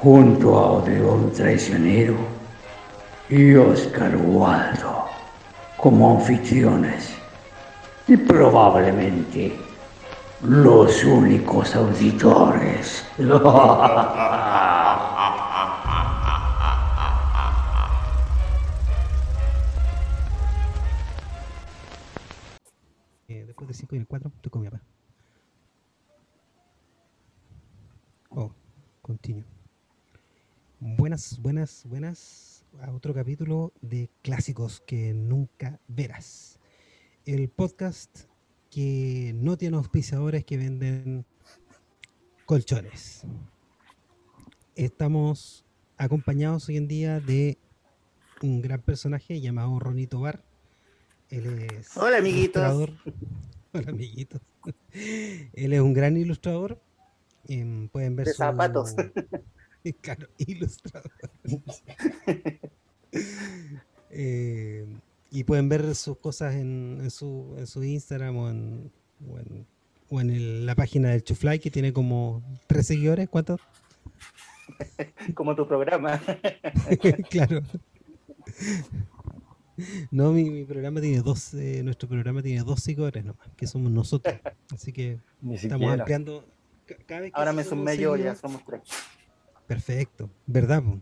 junto a Odeón Traicionero y Oscar Waldo como anfitriones y probablemente los únicos auditores. Eh, después de 5 y el 4, estoy con mi papá. Oh, continuo. Buenas, buenas, buenas a otro capítulo de Clásicos que nunca verás. El podcast que no tiene auspiciadores que venden colchones. Estamos acompañados hoy en día de un gran personaje llamado Ronito Bar. Él es Hola, amiguitos. ilustrador. Hola, amiguitos. Él es un gran ilustrador. Em, pueden ver De su- zapatos. Claro, ilustrador. Eh, y pueden ver sus cosas en, en su, en su Instagram o en, o en, o en el- la página del Chufly que tiene como tres seguidores. ¿Cuántos? Como tu programa. claro. No, mi, mi programa tiene dos, eh, nuestro programa tiene dos seguidores nomás, que somos nosotros. Así que Ni estamos siquiera. ampliando. ca- cada vez que Ahora me sumé yo, ya somos tres. Perfecto, ¿verdad? po?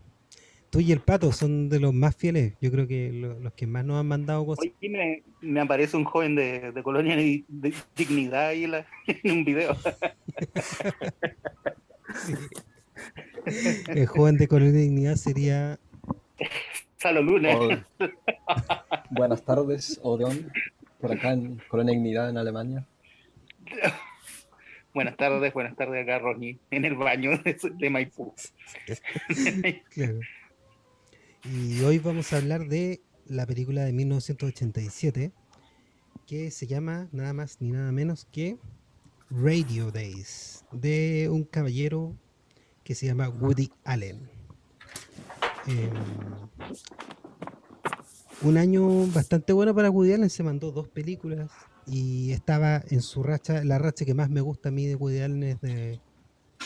Tú y el pato son de los más fieles. Yo creo que lo- los que más nos han mandado cosas. Hoy me, me aparece un joven de, de Colonia de, de Dignidad ahí en, la- en un video. El joven de Colonia Dignidad sería. Salo Luna. O- Buenas tardes, Odeón, por acá en Colonia Dignidad, en Alemania. Buenas tardes, buenas tardes acá, Ronnie, en el baño de, de Maipú. Y hoy vamos a hablar de la película de 1987 que se llama nada más ni nada menos que Radio Days de un caballero que se llama Woody Allen. Em, un año bastante bueno para Woody Allen, se mandó dos películas y estaba en su racha, la racha que más me gusta a mí de Woody Allen es de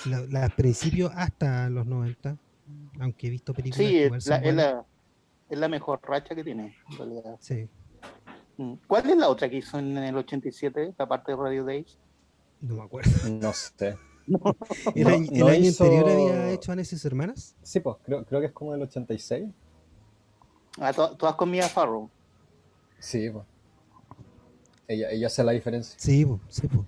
la, la principio hasta los 90, aunque he visto películas Sí, es la, es, la, es la mejor racha que tiene, en realidad. Sí, Mm. ¿Cuál es la otra que hizo en el 87, aparte de Radio Days? no me acuerdo. No sé. ¿El, No, año, el no año hizo- anterior había hecho Anne y sus hermanas? Sí, pues creo, creo que es como el 86. Ah, to- todas con Mia Farrow. Sí, pues. Ella, ella hace la diferencia. Sí, po, sí, po.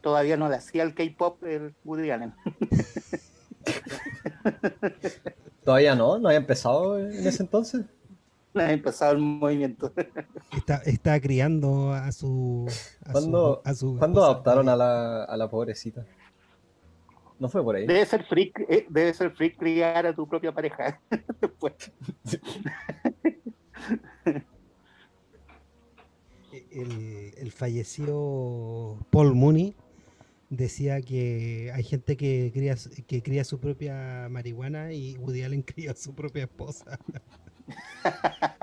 Todavía no le hacía el K-pop el Woody Allen. Todavía no, no había empezado en ese entonces. Ha empezado el movimiento. Está, está criando a su. A ¿Cuándo, su, a su ¿cuándo adoptaron a la, a la pobrecita? No fue por ahí. Debe ser freak, eh, debe ser freak criar a tu propia pareja. Después. El, el fallecido Paul Mooney decía que hay gente que cría, que cría su propia marihuana y Woody Allen cría a su propia esposa.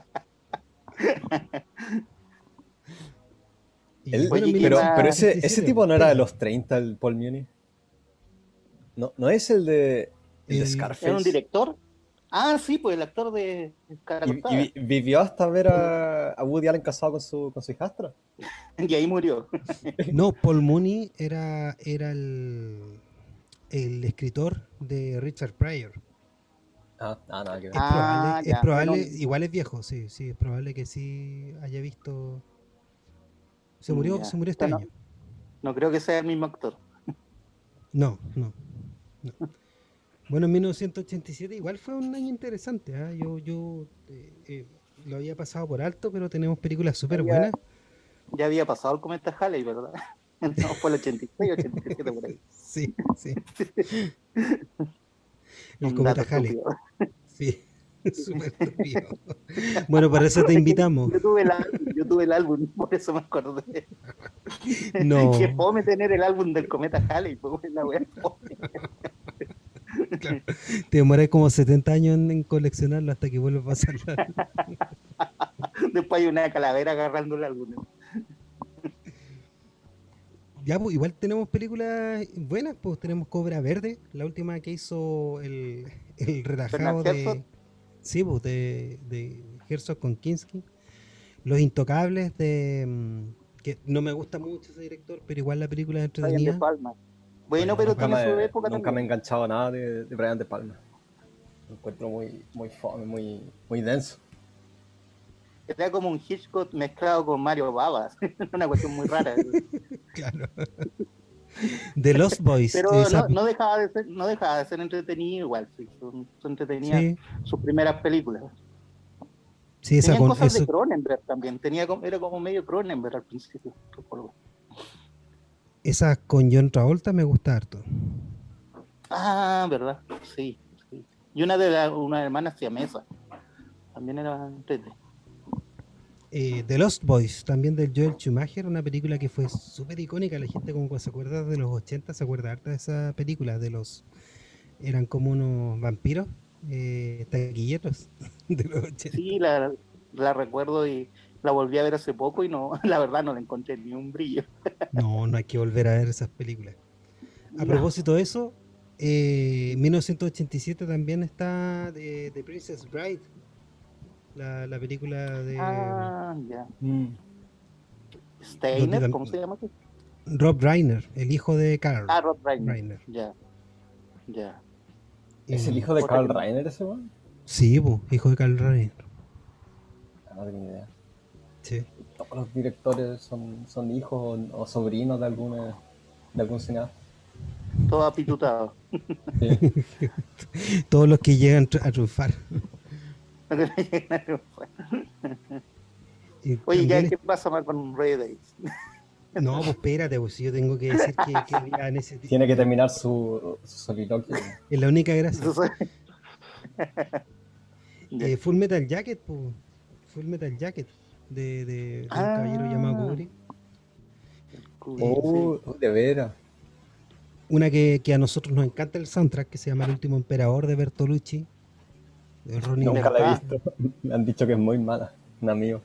Y bueno, pero, pero ese, 1987, ese tipo no era de los 30, el Paul Muni. No, no es el de, el de Scarface. ¿Era un director? Ah, sí, pues el actor de Y, y vivió hasta ver a, a Woody Allen casado con su, con su hijastra. Y ahí murió. No, Paul Mooney era, era el, el escritor de Richard Pryor. Ah, ah, nada que ver. Es Ah, probable, ya, es probable bueno. igual es viejo, sí, sí, es probable que sí haya visto. Se murió, Ya, se murió este bueno. año. No creo que sea el mismo actor. No, no, no. Bueno, en 1987 igual fue un año interesante. ¿ah? Yo, yo eh, eh, lo había pasado por alto, pero tenemos películas súper buenas. Ya había pasado el cometa Halley, ¿verdad? No, fue el 86, 87 por ahí. Sí, sí. El cometa Halley. Sí. Súper. Bueno, para eso te invitamos. Yo tuve, el, álbum, yo tuve el álbum, por eso me acordé. No. Que fome tener el álbum del cometa Halley, pues la wea fome. Claro. Te demoré como 70 años en, en coleccionarlo hasta que vuelva a pasar. Después hay una calavera agarrando el álbum. Ya, pues, igual tenemos películas buenas, pues tenemos Cobra Verde, la última que hizo el, el relajado de. Sí, pues, de, de Herzog con Kinski. Los Intocables de. mm, que no me gusta mucho ese director, pero igual la película es Brian De entretenida. Palma. Bueno, pero Nunca tiene su me, época nunca me he enganchado nada de, de Brian De Palma. Lo encuentro muy, muy fome, muy, muy denso. Era como un Hitchcock mezclado con Mario Babas. Una cuestión muy rara. Claro. The Lost Boys. Pero esa- no, no dejaba de ser, no dejaba de ser entretenido igual. Sí, son, son entretenidas sí, sus primeras películas. sí, esa Tenían con cosas de eso- Cronenberg también. Tenía, era como medio Cronenberg al principio. recuerdo. Esa con John Travolta me gusta harto. Ah, verdad. Sí, sí. Y una de las una hermana siamesa. También era entrete. Eh, The Lost Boys, también del Joel Schumacher, una película que fue súper icónica. La gente como se acuerda de los 80, se acuerda harta de esa película, de los... Eran como unos vampiros, eh, taquilleros de los 80. Sí, la, la recuerdo y la volví a ver hace poco y no, la verdad no le encontré ni un brillo. No, no hay que volver a ver esas películas. A No. propósito de eso, eh, 1987 también está de, de Princess Bride, la, la película de Ah, ya. Mm. Steiner, ¿cómo se llama? Rob Reiner, el hijo de Carl Ah, Rob Reiner. Reiner. Ya. Ya. ¿Es el hijo de Carl que- Reiner ese weón? Sí, po, hijo de Carl Reiner. No tengo ni idea. Sí. Todos los directores son, son hijos o, o sobrinos de alguna de algún cineasta. Todo apitutado. Sí. Todos los que llegan a triunfar. Oye, ya, ¿qué pasa mal con Ray Days? es- No, pues espérate, pues yo tengo que decir que, Tiene que terminar su, su soliloquio. Es la única gracia. Eh, Full Metal Jacket, pues. Full Metal Jacket. De, de, de un Ah. caballero llamado Kubrick. Oh, de veras. Una que, que a nosotros nos encanta el soundtrack, que se llama El último emperador de Bertolucci. De Ronnie Nunca la he visto. Me han dicho que es muy mala. Un amigo.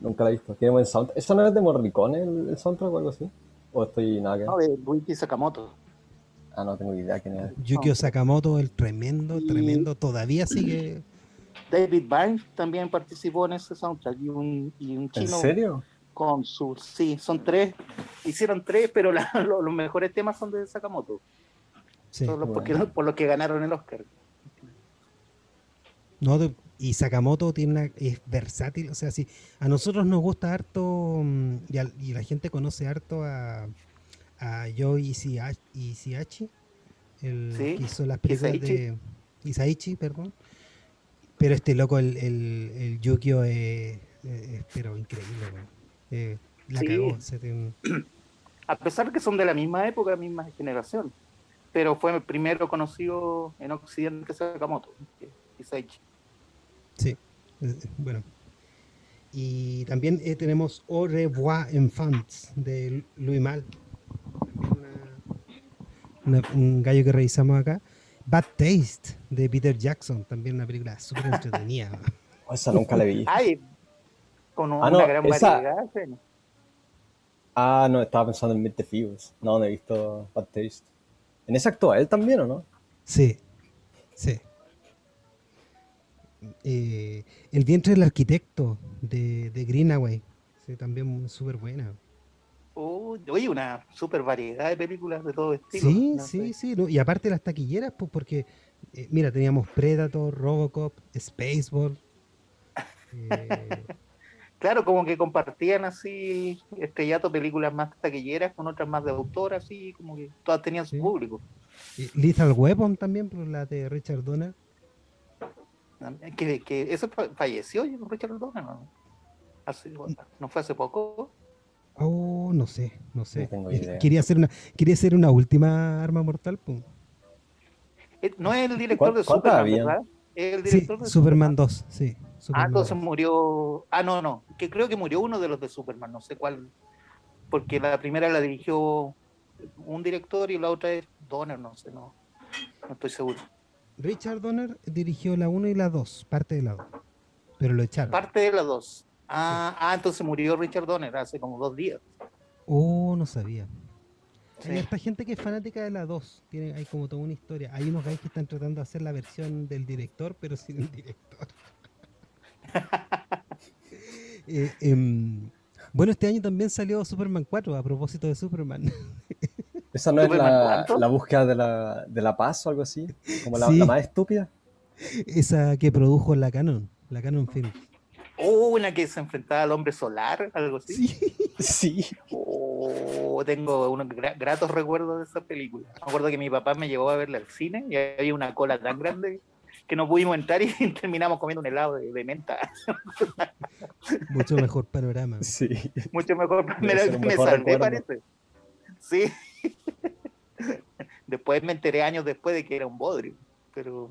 Nunca la he visto. Tiene buen soundtrack. ¿Eso no es de Morricone el, el soundtrack o algo así? ¿O estoy nada que No, de Luigi Sakamoto. Ah, no tengo idea quién es. Yukio Sakamoto, el tremendo, Y- tremendo, todavía sigue. David Byrne también participó en ese soundtrack y un, y un ¿En chino serio? con sus, sí, son tres, hicieron tres, pero la- lo- los mejores temas son de Sakamoto, Sí. porque- bueno. por los que ganaron el Oscar. No, y Sakamoto tiene una, es versátil, o sea, si a nosotros nos gusta harto mm, y, la gente conoce harto a, a Joe Isiha- Isihachi, el Sí, que hizo las películas Isaichi. de Isaichi, perdón. Pero este loco, el, el, el Yukio, es, es- pero increíble. Eh, la Sí. cagó. se te- A pesar que son de la misma época, misma generación, pero fue el primero conocido en Occidente Sakamoto, Isaichi. Sí, eh, bueno. Y también eh, tenemos Au revoir enfants de Louis Mal. También una- una- un gallo que revisamos acá. Bad Taste de Peter Jackson, también una película súper entretenida. Oh, esa nunca la vi. Ay, con una Ah, no, gran esa- variedad. sí. Ah, no, estaba pensando en Meet the Feebles. No, no he visto Bad Taste. ¿En esa actúa él también o no? Sí, sí. Eh, el vientre del arquitecto de, de Greenaway, sí, también súper buena. Oh, oye, una super variedad de películas de todo estilo. Sí, no sí, sé. sí. no, Y aparte las taquilleras, pues porque, eh, mira, teníamos Predator, Robocop, Spaceball. eh, Claro, como que compartían así estrellato películas más taquilleras con otras más de autor, así como que todas tenían su Sí. público. y Lethal Weapon también, por la de Richard Donner. Que, que eso fa- falleció Richard Donner, ¿no? Hace- ¿No fue hace poco? Oh, no sé, no sé. No tengo idea. Quería hacer una, quería hacer una última arma mortal, pues. Eh, No es el director ¿Cuál- de Superman, habían? ¿verdad? el director de Superman 2, sí. ah, entonces murió. Ah, no, no. Que creo que murió uno de los de Superman, no sé cuál. Porque la primera la dirigió un director y la otra es Donner, no sé, no, no estoy seguro. Richard Donner dirigió la 1 y la 2, parte de la 2. Pero lo echaron. Parte de la 2. Ah, ah, entonces murió Richard Donner hace como dos días. Oh, no sabía. Hay esta gente que es fanática de la 2. Tiene, hay como toda una historia. Hay unos guys que están tratando de hacer la versión del director, pero sin el director. Eh, em, bueno, este año también salió Superman 4 a propósito de Superman. ¿Esa no es la, búsqueda de la, de la, paz o algo así? Como la, más estúpida. Esa que produjo la Canon, la Canon Film. Oh, una que se enfrentaba al hombre solar, algo así. Sí. sí. Oh, tengo unos gratos recuerdos de esa película. Me acuerdo que mi papá me llevó a verla al cine y había una cola tan grande que no pudimos entrar y terminamos comiendo un helado de, menta. Mucho mejor panorama. Sí. Mucho mejor. Me, me salvé, parece. Sí. Después me enteré años después de que era un bodrio, pero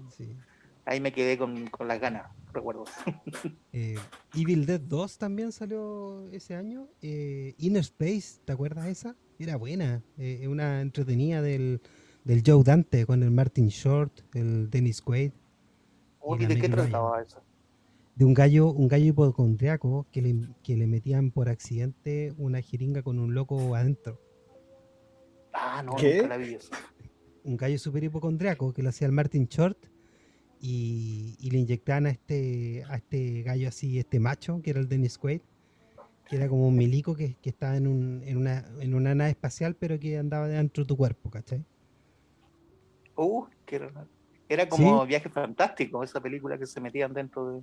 ahí me quedé con, con las ganas recuerdo. Eh, Evil Dead 2 también salió ese año. Eh, Inner Space, ¿te acuerdas de esa? Era buena, eh, una entretenida del, del, Joe Dante con el Martin Short, el Dennis Quaid. ¿De qué trataba eso? De un gallo, un gallo hipocondriaco que le, que le metían por accidente una jeringa con un loco adentro. Ah, no, ¿Qué? la vi Un gallo super hipocondriaco que lo hacía el Martin Short y, le inyectaban a este, a este gallo así, este macho, que era el Dennis Quaid, que era como un milico que, estaba en, un, en, una, en una nave espacial, pero que andaba dentro de tu cuerpo, ¿cachai? Uh, que era, como Viaje Fantástico, esa película que se metían dentro de...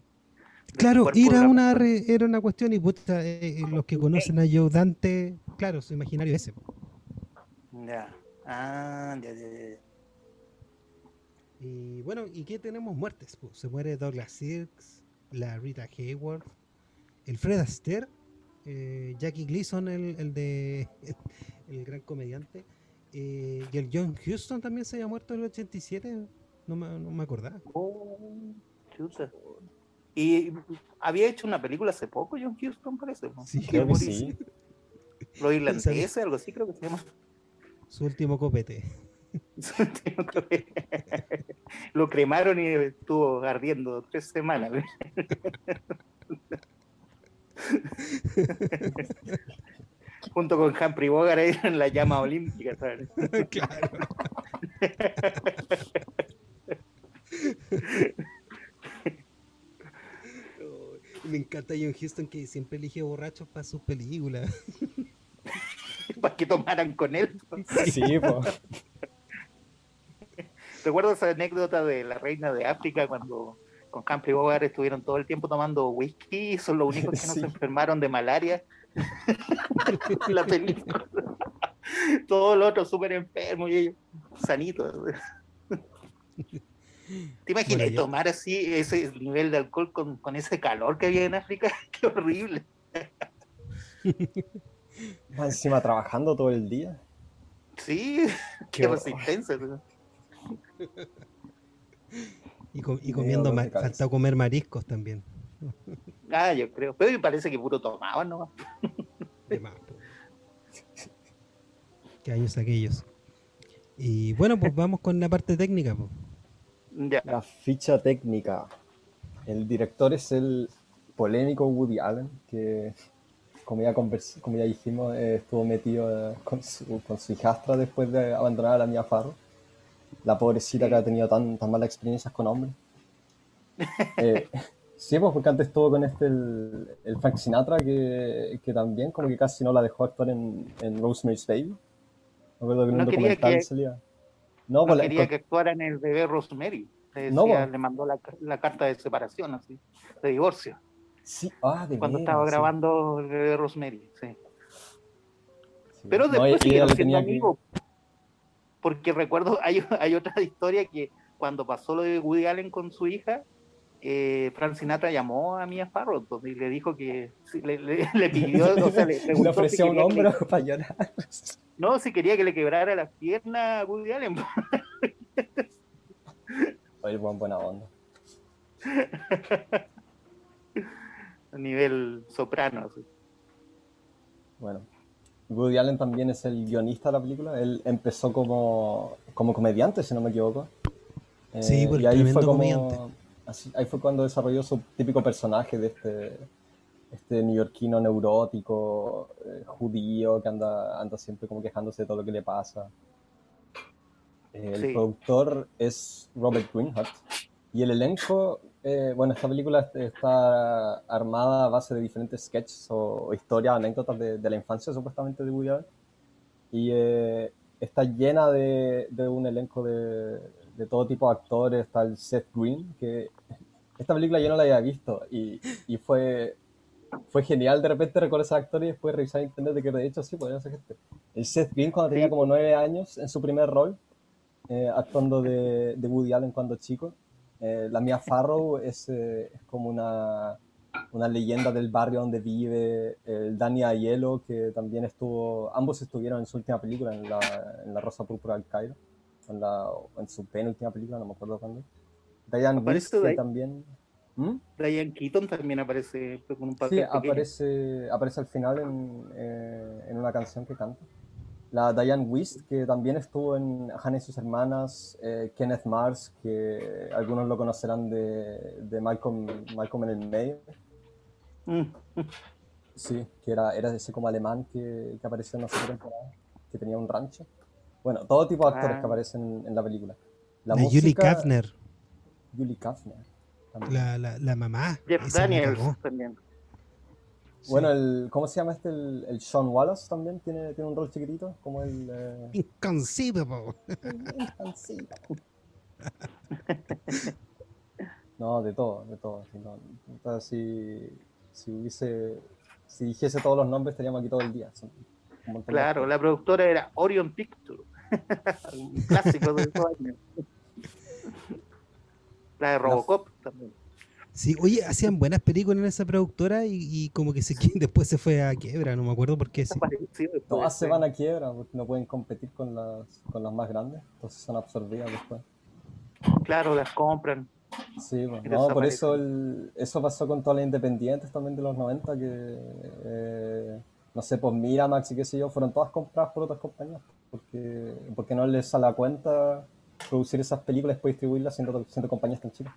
Claro, era una, era una cuestión y eh, eh, los que conocen a Joe Dante, claro, su imaginario ese. Ya, ah, ya, ya, ya. Y bueno, ¿y qué tenemos muertes? Pues, se muere Douglas Sirks, la Rita Hayworth, el Fred Astaire, eh, Jackie Gleason, el, de el, gran comediante, eh, y el John Houston también se había muerto en el 87, no me, no me acordaba. Oh, y había hecho una película hace poco, John Houston, parece. Sí, creo que sí. Los irlandeses, algo así, creo que se llama. Su último copete. Lo cremaron y estuvo ardiendo tres semanas. Junto con Humphrey Bogart en la llama olímpica, Claro. Me encanta John Houston que siempre elige borrachos para sus películas. para que tomaran con él. Sí, pues. Recuerdo esa anécdota de la reina de África cuando con Humphrey Bogart estuvieron todo el tiempo tomando whisky y son los únicos que no se enfermaron de malaria. la película. Todos los otros súper enfermos y ellos sanitos. ¿Te imaginas tomar así ese nivel de alcohol con, con, ese calor que había en África? Qué horrible. encima trabajando todo el día. Sí, qué, qué resistencia y, comiendo, falta comer mariscos también. Ah, yo creo. Pero me parece que puro tomaban ¿no? De más. Qué años aquellos. Y bueno, pues vamos con la parte técnica. La ficha técnica. El director es el polémico Woody Allen, que como ya, como ya dijimos, eh, estuvo metido eh, con, su, con su hijastra después de abandonar a la mía Farro la pobrecita que ha tenido tan, tan malas experiencias con hombres. Eh, sí, pues porque antes estuvo con este, el, Frank Sinatra, que, que, también como que casi no la dejó actuar en, en Rosemary's Baby. Me acuerdo que en un documental que, salía. No, no pues quería que actuara en el bebé Rosemary. Le, decía, no, pues. le mandó la, la, carta de separación, así, de divorcio. Sí, ah, de Cuando estaba grabando el bebé Rosemary, sí. Pero después no, siguieron siendo amigos porque recuerdo, hay, hay otra historia que cuando pasó lo de Woody Allen con su hija, eh, Frank Sinatra llamó a Mia Farrow y le dijo que le, le, pidió, o sea, le, le ofreció un hombro para llorar. No, si quería que le quebrara las piernas a Woody Allen. Oye, buen buena onda. A nivel soprano. Bueno, Woody Allen también es el guionista de la película. Él empezó como, como comediante, si no me equivoco. sí, pues, y ahí fue como, ahí fue cuando desarrolló su típico personaje de este, este neoyorquino neurótico, eh, judío, que anda, anda siempre como quejándose de todo lo que le pasa. El productor es Robert Greenhart y el elenco, eh, bueno, esta película está armada a base de diferentes sketches o, historias, anécdotas de, la infancia supuestamente de Woody Allen y eh, está llena de, de un elenco de, de, todo tipo de actores. Está el Seth Green, que esta película yo no la había visto y, y fue, fue genial de repente recordar ese actor y después revisar en internet de que de hecho sí podía ser este. El Seth Green cuando tenía como nueve años en su primer rol eh, actuando de, de, Woody Allen cuando chico. Eh, la Mia Farrow es, eh, es como una, una, leyenda del barrio donde vive. El Danny Aiello, que también estuvo, ambos estuvieron en su última película, en La, en la Rosa Púrpura del Cairo, en, la, en su penúltima película, no me acuerdo cuándo. Diane que también... ¿Mm? Diane Keaton también aparece con un papel Sí, aparece, aparece al final en, en una canción que canta la Diane Wist, que también estuvo en Hannah y sus hermanas, eh, Kenneth Mars, que algunos lo conocerán de, de Malcolm, Malcolm en el medio. Mm. Sí, que era, era ese como alemán que, que apareció en la temporada, que tenía un rancho. Bueno, todo tipo de actores que ah. aparecen en la película. La, Julie Kafner. Julie Kafner. La, la, la, mamá. Jeff Daniels también. Bueno, el, ¿cómo se llama este? El, el, Sean Wallace también tiene, tiene un rol chiquitito, como el... Eh... Inconceivable. no, de todo, de todo. Si, si, hubiese, si dijese todos los nombres, estaríamos aquí todo el día. Claro, la productora era Orion Picture, un clásico de esos años. La de Robocop también. Sí, oye, hacían buenas películas en esa productora y, como que se, después se fue a quiebra, no me acuerdo por qué. Sí. Todas se van a quiebra porque no pueden competir con las, con las más grandes, entonces son absorbidas después. Claro, las compran. Sí, bueno, no, por eso eso pasó con todas las independientes también de los 90, que eh, no sé, pues Miramax y qué sé yo, fueron todas compradas por otras compañías, porque, porque no les sale a cuenta producir esas películas y después distribuirlas siendo, siendo compañías tan chicas.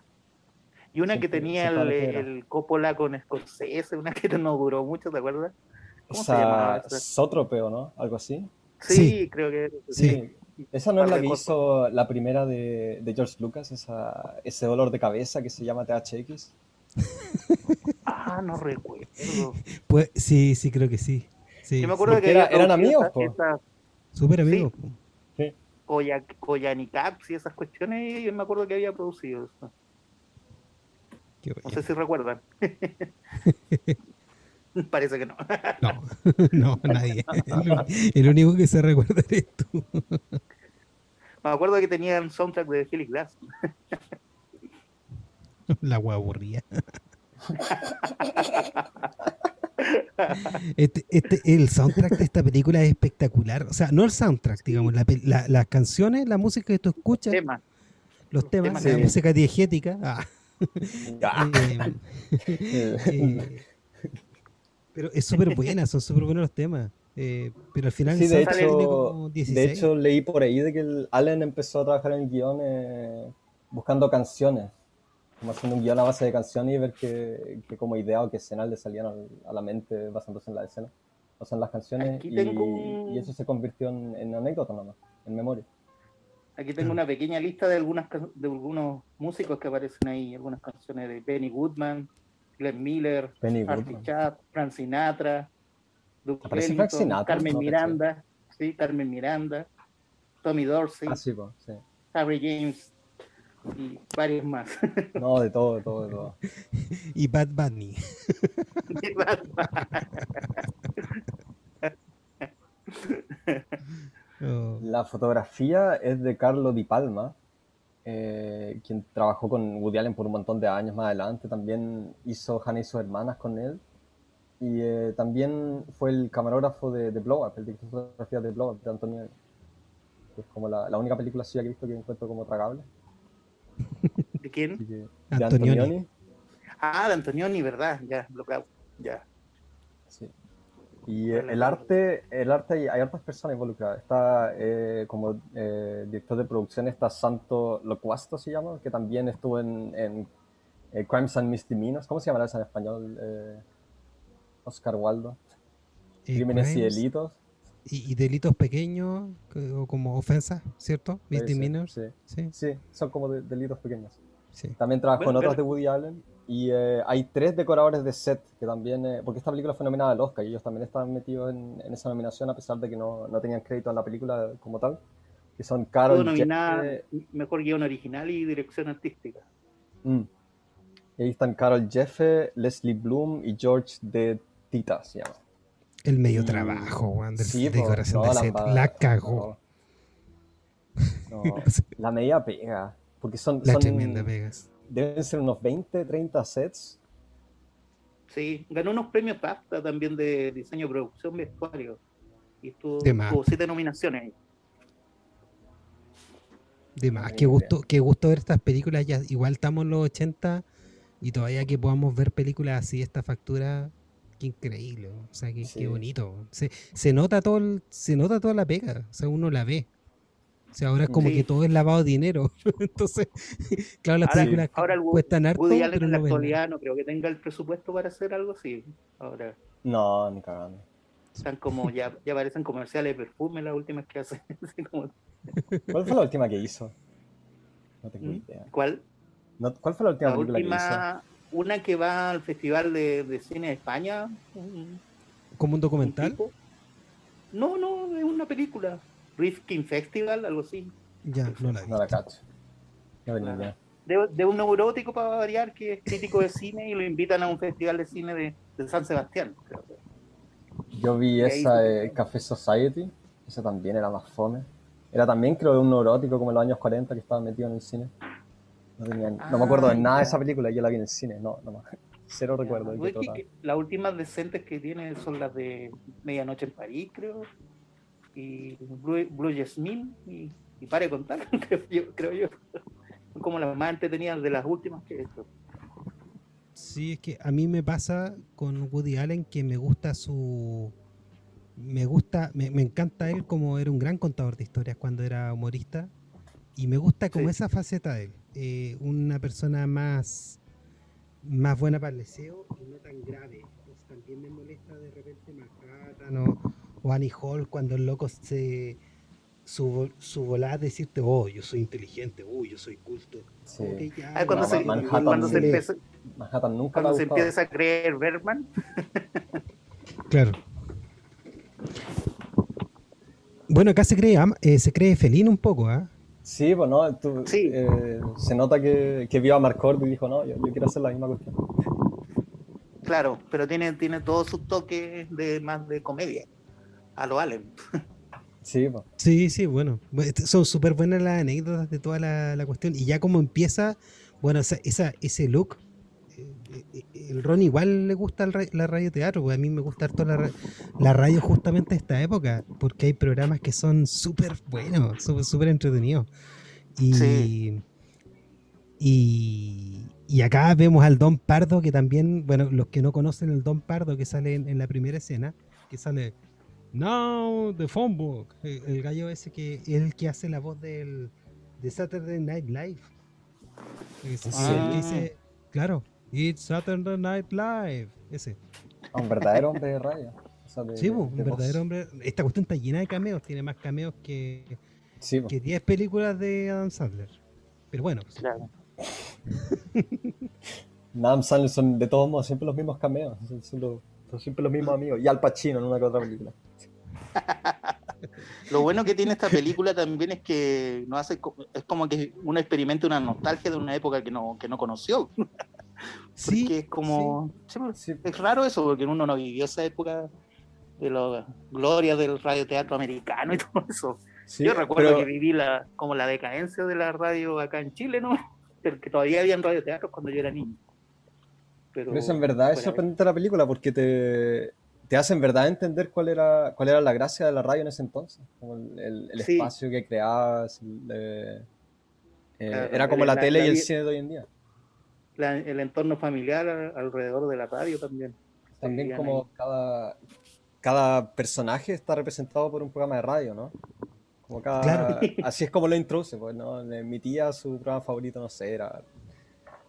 Y una que tenía el, el, Coppola con Scorsese, una que no duró mucho, ¿te acuerdas? ¿Cómo se llamaba? Sotropeo, ¿no? Algo así. Sí, creo que. Sí. Esa no es la que hizo la primera de, de, George Lucas, esa, ese dolor de cabeza que se llama THX. ah, no recuerdo. Pues sí, sí, creo que sí. sí. Yo me acuerdo que eran amigos, Súper amigos. Sí. Caps y esas cuestiones, yo me acuerdo que había producido eso. No sé si recuerdan. Parece que no. no, no, nadie. El, único que se recuerda es tú. Me acuerdo que tenían soundtrack de Felix Glass. La agua aburría. Este, este, el soundtrack de esta película es espectacular. O sea, no el soundtrack, digamos, las canciones, la música que tú escuchas, los temas, la música diegética. Ah. Eh, eh, pero es súper buena, son súper buenos los temas. Eh, pero al final sí, de, hecho, de hecho leí por ahí de que el Allen empezó a trabajar en el guion buscando canciones, como haciendo un guion a base de canciones y ver que, como idea o que escenas le salían a la mente basándose en la escena, o sea, en las canciones, y, eso se convirtió en, en anécdota nomás, en memoria. Aquí tengo una pequeña lista de algunas de algunos músicos que aparecen ahí, algunas canciones de Benny Goodman, Glenn Miller, Artie Chap, Frank Sinatra, Duke Ellington, Carmen Miranda, sí, Carmen Miranda, Tommy Dorsey, ah, Harry James y varios más. No, de todo, de todo, de todo. y Bad Bunny. y Bad Bunny. Oh. La fotografía es de Carlo Di Palma, eh, quien trabajó con Woody Allen por un montón de años más adelante. También hizo Hannah y sus hermanas con él. Y eh, también fue el camarógrafo de, de Blow Up, el director de fotografía de Blow Up, de Antonio. Que es como la, única película suya que he visto que encuentro como tragable. ¿De quién? De, Antonioni. Ah, de Antonioni, ¿verdad? Ya, bloqueado. Ya. Sí. Y el arte, el arte hay, hartas personas involucradas. Está eh, como eh, director de producción, está Santo Locuasto, se llama, que también estuvo en, en eh, Crimes and Misdemeanors. ¿Cómo se llama eso en español? Oscar Waldo. Crímenes y delitos. Y, delitos pequeños, o como ofensas, ¿cierto? Misdemeanors. Sí, sí. sí, son como delitos pequeños. También trabajó en otros de Woody Allen. Y eh, hay tres decoradores de set que también, eh, porque esta película fue nominada al Oscar y ellos también estaban metidos en, esa nominación a pesar de que no, no, tenían crédito en la película como tal, que son Carol nominada Mejor guion original y dirección artística. Mm. Y ahí están Carol Jeffe, Leslie Bloom y George de Tita, se llama. El medio trabajo, Wander, sí, decoración de set. La cagó. la media pega. Porque son. La tremenda pega deben ser unos 20, 30 sets. Sí, ganó unos premios BAFTA también de diseño, producción, vestuario. Y tuvo, siete nominaciones. De más, qué gusto, qué gusto ver estas películas. Ya, igual estamos en los 80 y todavía que podamos ver películas así, esta factura, qué increíble. O sea, qué, bonito. Se, se, nota todo se nota toda la pega. O sea, uno la ve. O sea, ahora es como que todo es lavado de dinero. Entonces, claro, las películas ahora cuestan harto. Woody Allen en la actualidad no creo que tenga el presupuesto para hacer algo así. Ahora. No, ni cagando. Están como, ya, ya parecen comerciales de perfume las últimas que hacen. ¿Cuál fue la última que hizo? No tengo ¿Mm? idea. ¿Cuál? ¿Cuál fue la última película que hizo? Una que va al Festival de, de Cine de España. ¿Como un documental? no, no, es una película. Rifkin Festival, algo así. Ya, no la, no la cacho. de, un neurótico para variar que es crítico de cine y lo invitan a un festival de cine de, San Sebastián. Yo vi esa de Café Society, esa también era más fome. Era también creo de un neurótico como en los años 40 que estaba metido en el cine. No, no me acuerdo de nada de esa película, yo la vi en el cine, no, no Cero recuerdo. las últimas decentes que tiene son las de Medianoche en París, creo y Blue, Blue Jasmine y, pare de contar, creo yo, creo yo. Son como las más entretenidas de las últimas que he hecho. Sí, es que a mí me pasa con Woody Allen que me gusta su... Me gusta, me, encanta él como era un gran contador de historias cuando era humorista y me gusta como esa faceta de él. Eh, una persona más, más buena para el deseo y no tan grave. también me molesta de repente Manhattan o, o Annie Hall cuando el loco se su, su volada decirte, oh, yo soy inteligente, oh, yo soy culto. ah, cuando, se, cuando se, empieza, Manhattan nunca cuando se empieza a creer Bergman. claro. Bueno, acá se cree, eh, se cree felino un poco, ¿ah? Sí, pues no, sí. Eh, se nota que, que, vio a Marcord y dijo, no, yo, yo, quiero hacer la misma cuestión. Claro, pero tiene, tiene todos sus toques de más de comedia a lo Allen. Sí, sí, sí, bueno. Son súper buenas las anécdotas de toda la, cuestión. Y ya como empieza, bueno, esa, ese look. Eh, eh, el Ron igual le gusta la radio teatro, porque a mí me gusta harto la, la radio justamente esta época, porque hay programas que son súper buenos, súper entretenidos. Y, y, y, acá vemos al Don Pardo, que también, bueno, los que no conocen el Don Pardo que sale en la primera escena, que sale Now the phone book. El, gallo ese que es el que hace la voz del de Saturday Night Live. Ah. dice, claro, It's Saturday Night Live. Ese. Un verdadero hombre de radio. sí, un verdadero hombre. Esta cuestión está llena de cameos, tiene más cameos que, que 10 películas de Adam Sandler. Pero bueno. Claro. Adam Sandler son de todos modos siempre los mismos cameos. Son, siempre los mismos amigos. Y Al Pacino en una que otra película. Lo bueno que tiene esta película también es que no hace es como que uno experimenta una nostalgia de una época que no, que no conoció. sí, es como es raro eso porque uno no vivió esa época de la gloria del radioteatro americano y todo eso. Yo recuerdo que viví la como la decadencia de la radio acá en Chile, ¿no? que todavía había radioteatros cuando yo era niño. Pero, eso en verdad es sorprendente la película porque te te hace en verdad entender cuál era, cuál era la gracia de la radio en ese entonces, el, el, espacio que creabas, Eh, era como la, tele y el cine de hoy en día. el entorno familiar alrededor de la radio también. También como cada, cada personaje está representado por un programa de radio, ¿no? Como cada, Así es como lo introduce, pues, ¿no? Mi tía, su programa favorito, no sé, era,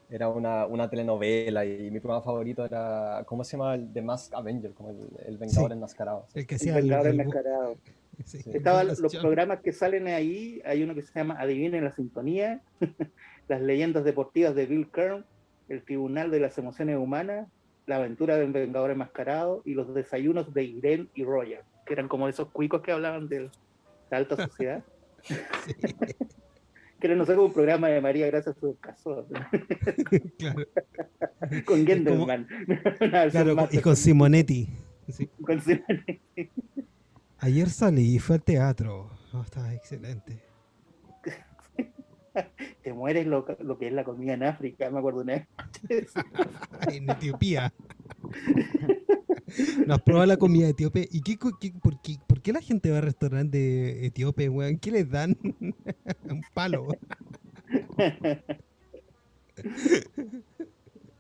era una, una telenovela y mi programa favorito era, ¿cómo se llama? El The Mask Avenger, como el, Vengador Enmascarado. El que sea el Vengador Enmascarado. Estaban los programas que salen ahí, hay uno que se llama Adivinen la Sintonía, Las Leyendas Deportivas de Bill Kern, El Tribunal de las Emociones Humanas, La Aventura del Vengador Enmascarado y Los Desayunos de Irene y Roger, que eran como esos cuicos que hablaban de la alta sociedad. que no sé un programa de María gracias a su caso. claro. con Gendelman. claro, y con Simonetti. Con Simonetti. Ayer salí y fue al teatro. Oh, estaba excelente. Te mueres lo, que es la comida en África, me acuerdo una vez. en Etiopía. Nos prueba la comida etíope. ¿Y qué, por, qué, la gente va al restaurante etíope, weón? ¿Qué les dan? Un palo.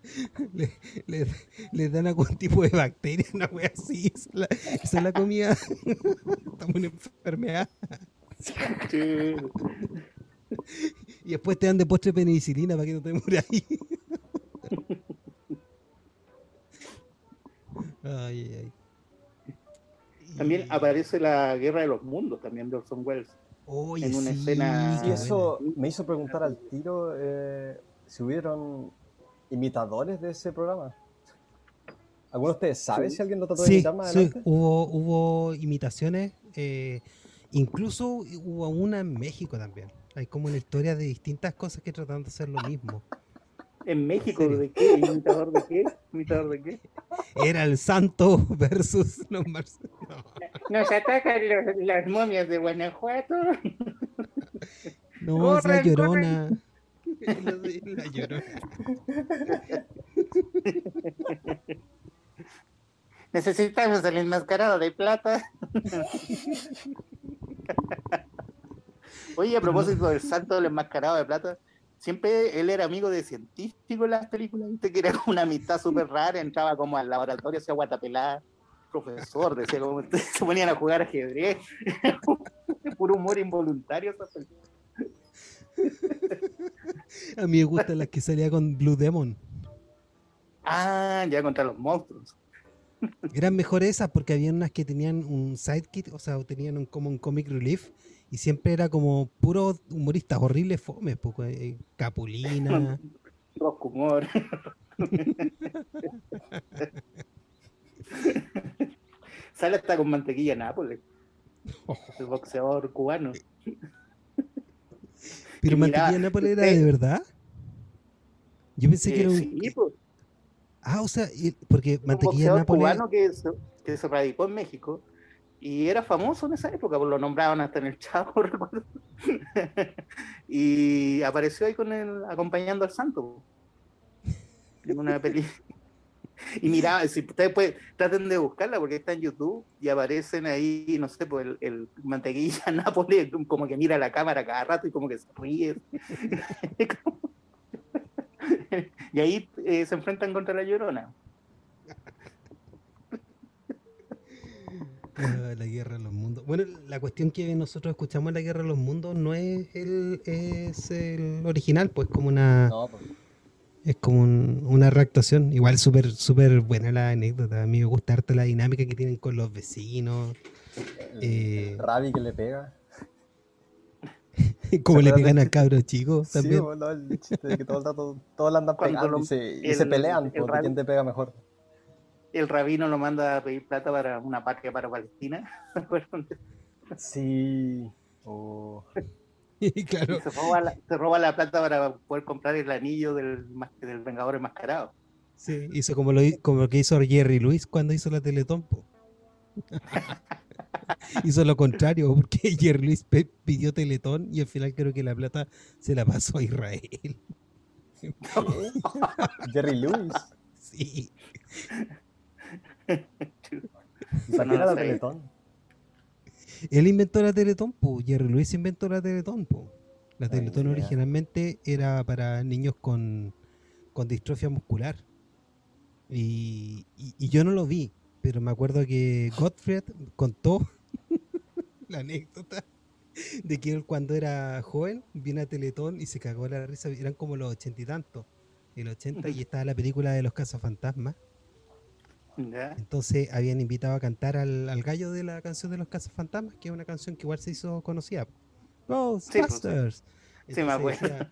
le, le, le, dan algún tipo de bacteria, una wea así. Esa es la, comida. Estamos en enfermedad. y después te dan de postre penicilina para que no te mueras ahí. ay, ay, También aparece la Guerra de los Mundos, también de Orson Welles. en una escena. Y eso me hizo preguntar al tiro eh, si hubieron imitadores de ese programa? ¿Alguno de ustedes sabe si alguien lo trató de imitar más sí. Hubo, hubo imitaciones, eh, incluso hubo una en México también. Hay como una historia de distintas cosas que tratan de hacer lo mismo. ¿En México de qué? ¿Imitador de qué? ¿Imitador de qué? Era el santo versus los Nos atacan las momias de Guanajuato. No, es la llorona. la lloró. Necesitamos el enmascarado de plata. Oye, a propósito del santo del enmascarado de plata, siempre él era amigo de científicos en las películas, ¿viste? que era como una amistad súper rara, entraba como al laboratorio, hacía guatapelada, profesor, decía como se ponían a jugar ajedrez, puro humor involuntario. A mí me gustan las que salía con Blue Demon. Ah, ya contra los monstruos. Eran mejores esas porque había unas que tenían un sidekick, o sea, tenían un, como un comic relief y siempre era como puro humoristas horribles fomes, poco eh, Capulina. Humor. Sale hasta con mantequilla Nápoles. Oh. El boxeador cubano. ¿Pero Mantequilla Nápoles era de verdad? Yo pensé que era un... Sí, pues. Ah, o sea, porque Mantequilla un Nápoles... cubano que se, que se radicó en México y era famoso en esa época, pues lo nombraban hasta en el Chavo, recuerdo. y apareció ahí con él acompañando al santo en una película. Y mira, si ustedes pueden, traten de buscarla porque está en YouTube y aparecen ahí, no sé, pues el, mantequilla Nápoles como que mira la cámara cada rato y como que se ríe. y ahí eh, se enfrentan contra la llorona. La guerra de los mundos. Bueno, la cuestión que nosotros escuchamos en la guerra de los mundos no es el, es el original, pues como una... No, pues es como una reactuación. Igual súper súper buena la anécdota. A mí me gusta harto la dinámica que tienen con los vecinos. El, eh, Rabi que le pega. como le pegan al cabro chico también. Sí, bueno, el chiste de que todo el rato todos le andan pegando y, se, pelean por quién te pega mejor. El rabino lo manda a pedir plata para una patria para Palestina. sí. Oh. claro. se, roba la, plata para poder comprar el anillo del, del Vengador Enmascarado. Sí, hizo como lo, como que hizo Jerry Luis cuando hizo la Teletón. hizo lo contrario, porque Jerry Luis pidió Teletón y al final creo que la plata se la pasó a Israel. Jerry Luis. Sí. ¿Para qué era la Teletón? Él inventó la Teletón, po. Jerry Luis inventó la Teletón, po. La Teletón originalmente era para niños con, con distrofia muscular. Y, y, yo no lo vi, pero me acuerdo que Gottfried contó la anécdota de que él cuando era joven vino a Teletón y se cagó la risa. Eran como los ochenta y tantos, el ochenta, y estaba la película de los cazafantasmas. Entonces habían invitado a cantar al, al, gallo de la canción de los cazafantasmas, que es una canción que igual se hizo conocida. Ghostbusters. Sí, me acuerdo.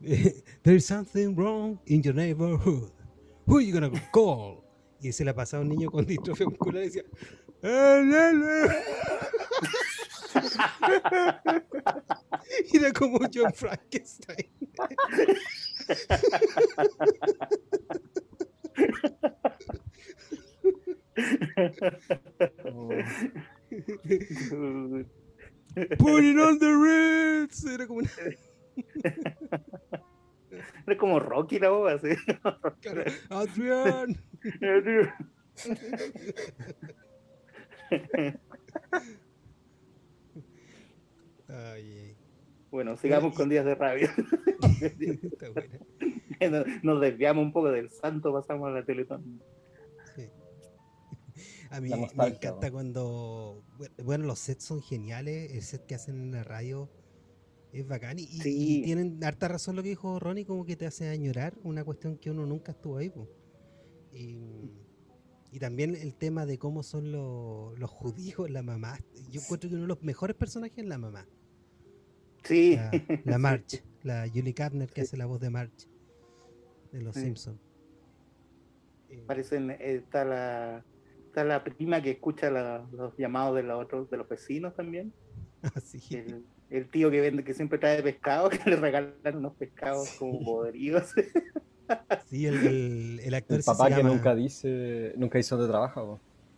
There's something wrong in your neighborhood. Who are you gonna call? Y se la pasaba un niño con distrofia muscular y decía. Era como John Frankenstein. Put it on the Ritz. Era como una... Era como Rocky la voz, así. Adrián. Ay, bueno, sigamos con días de rabia. Nos desviamos un poco del santo, pasamos a la Teletón. A mí me encanta cuando. Bueno, los sets son geniales. El set que hacen en la radio es bacán. Y, tienen harta razón lo que dijo Ronnie, como que te hace añorar una cuestión que uno nunca estuvo ahí. Y, también el tema de cómo son los, los judíos, la mamá. Yo encuentro que uno de los mejores personajes es la mamá. Sí. La, March, la Julie Carner que hace la voz de March de Los Simpsons. Parecen, está la está la prima que escucha los llamados de los otros, de los vecinos también. Así. Ah, el, tío que vende, que siempre trae pescado, que le regalan unos pescados como podridos. Sí, el, el, actor. El papá que nunca dice, nunca dice dónde trabaja.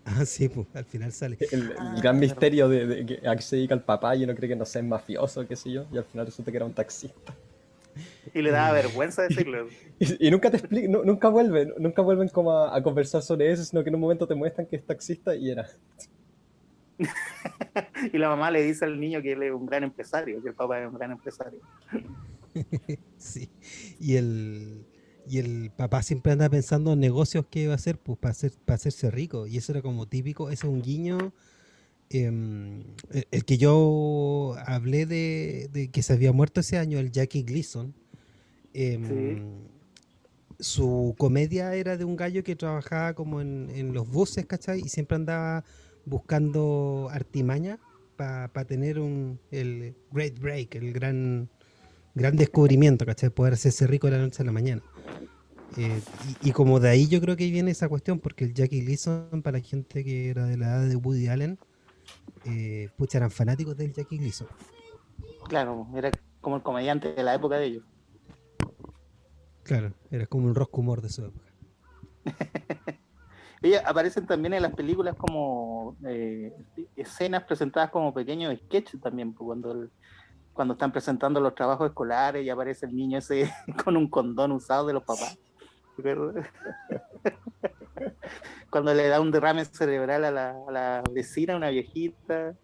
Ah, sí, pues al final sale. El, ah, gran misterio de, que a qué se dedica el papá y uno cree que no sea mafioso, qué sé yo, y al final resulta que era un taxista. Y le daba vergüenza decirlo. Y, nunca te explican, nunca vuelven, nunca vuelven como a, conversar sobre eso, sino que en un momento te muestran que es taxista y era. y la mamá le dice al niño que él es un gran empresario, que el papá es un gran empresario. sí. Y el, y el papá siempre anda pensando en negocios que va a hacer pues, para, hacer, para hacerse rico. Y eso era como típico, ese es un guiño. Em, el que yo hablé de, de, que se había muerto ese año, el Jackie Gleason. Em, su comedia era de un gallo que trabajaba como en, los buses, ¿cachai? Y siempre andaba buscando artimaña para tener un, el great break, el gran, gran descubrimiento, ¿cachai? Poder hacerse rico de la noche a la mañana. Eh, y, como de ahí yo creo que viene esa cuestión, porque el Jackie Gleason, para la gente que era de la edad de Woody Allen, eh, pucha, eran fanáticos del Jackie Gleason. Claro, era como el comediante de la época de ellos. Claro, era como un rock humor de su época. Ellas aparecen también en las películas como eh, escenas presentadas como pequeños sketches también, pues, cuando, cuando están presentando los trabajos escolares y aparece el niño ese con un condón usado de los papás. cuando le da un derrame cerebral a la, a la vecina, una viejita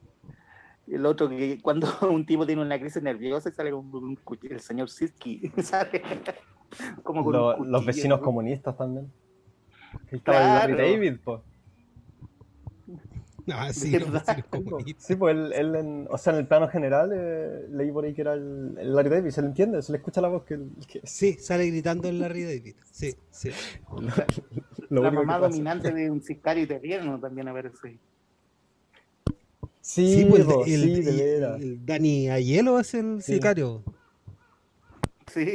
el otro que cuando un tipo tiene una crisis nerviosa y sale con el señor Siski sale los vecinos comunistas también. estaba el David, pues. Ah, sí, vecinos comunistas. Sí, pues él, él en, o sea, en el plano general eh, leí por ahí que era el, Larry David, se le entiende, se le escucha la voz que, Sí, sale gritando el Larry David, sí, sí. la mamá dominante de un sicario italiano también a ver si Sí, pues el, sí, el, el, Dani Ayelo es el sicario.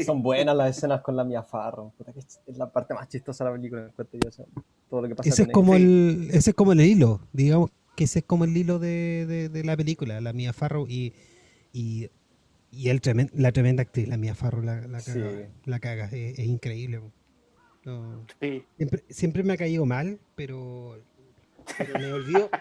Son buenas las escenas con la Mia Farro. es la parte más chistosa de la película. todo lo que pasa ese, es como el, ese es como el hilo. Digamos que ese es como el hilo de, de, la película, la Mia Farro y, y, y el la tremenda actriz, la Mia Farro, la, la caga. La caga es, increíble. siempre, siempre, me ha caído mal, pero, pero me olvido,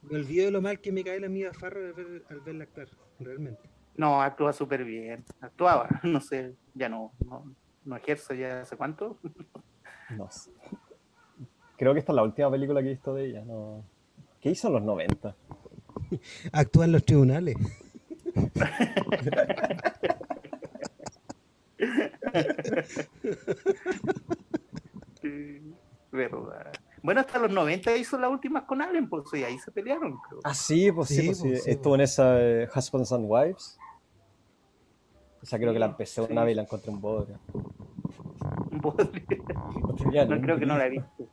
me olvido de lo mal que me cae la Mia Farro al, ver, al verla actuar, realmente. No, actúa súper bien. Actuaba, no sé, ya no, no, no ejerce ya hace cuánto. No sé. Creo que esta es la última película que he visto de ella. No. ¿Qué hizo en los 90? Actúa en los tribunales. verdad. Bueno, hasta los 90 hizo las últimas con Allen, pues y ahí se pelearon. Ah, sí, pues sí, pues, pues, sí. estuvo en esa eh, Husbands and Wives. O sea, creo que la empecé una vez y la encontré en bodrio. ¿Un bodrio? No, creo que no la he visto.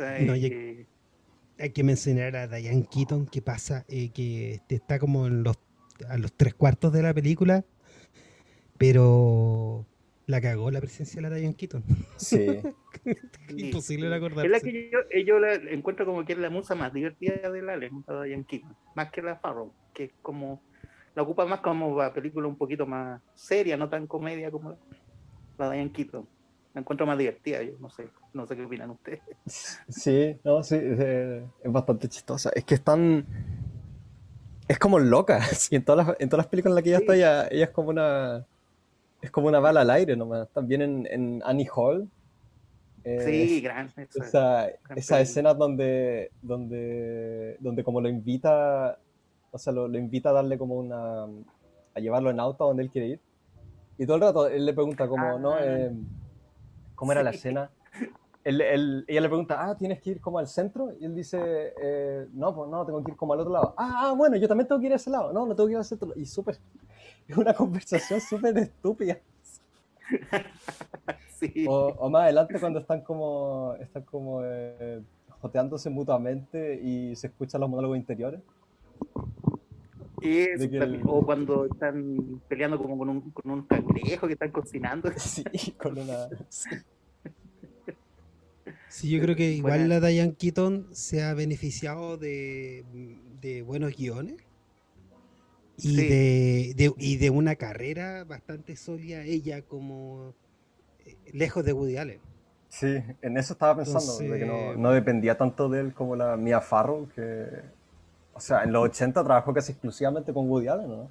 No, hay, que mencionar a Diane Keaton que pasa, eh, que este, está como en los, a los tres cuartos de la película, pero la cagó la presencia de la Diane Keaton. Sí. Imposible de acordarse. Es la que yo, yo, la encuentro como que es la musa más divertida de la la Diane Keaton, más que la Farrow, que es como la ocupa más como una película un poquito más seria, no tan comedia como la, Diane Keaton. La encuentro más divertida, yo no sé, no sé qué opinan ustedes. Sí, no, sí, es, bastante chistosa. Es que están es como loca. Y en todas las, en todas las películas en las que ella está, ella, ella, es como una es como una bala al aire nomás. También en, en Annie Hall. Eh, sí, gran. Esa, esa escena donde, donde, donde como lo invita, o sea, lo, lo, invita a darle como una, a llevarlo en auto a donde él quiere ir. Y todo el rato él le pregunta como, ¿no? Ah. Eh, ¿Cómo era la escena? Él, él, ella le pregunta, ah, ¿tienes que ir como al centro? Y él dice, eh, no, pues no, tengo que ir como al otro lado. Ah, ah, bueno, yo también tengo que ir a ese lado. No, no tengo que ir al centro. Y súper, es una conversación súper estúpida. O, más adelante cuando están como, están como eh, joteándose mutuamente y se escuchan los monólogos interiores. O cuando están peleando como con un, con un cangrejo que están cocinando. Sí, con una... Sí. yo creo que igual la Diane Keaton se ha beneficiado de, de buenos guiones y, de, y de una carrera bastante sólida ella como eh, lejos de Woody Allen. Sí, en eso estaba pensando, de que no, dependía tanto de él como la Mia Farrow, que, o sea, en los 80 trabajó casi exclusivamente con Woody Allen, ¿no?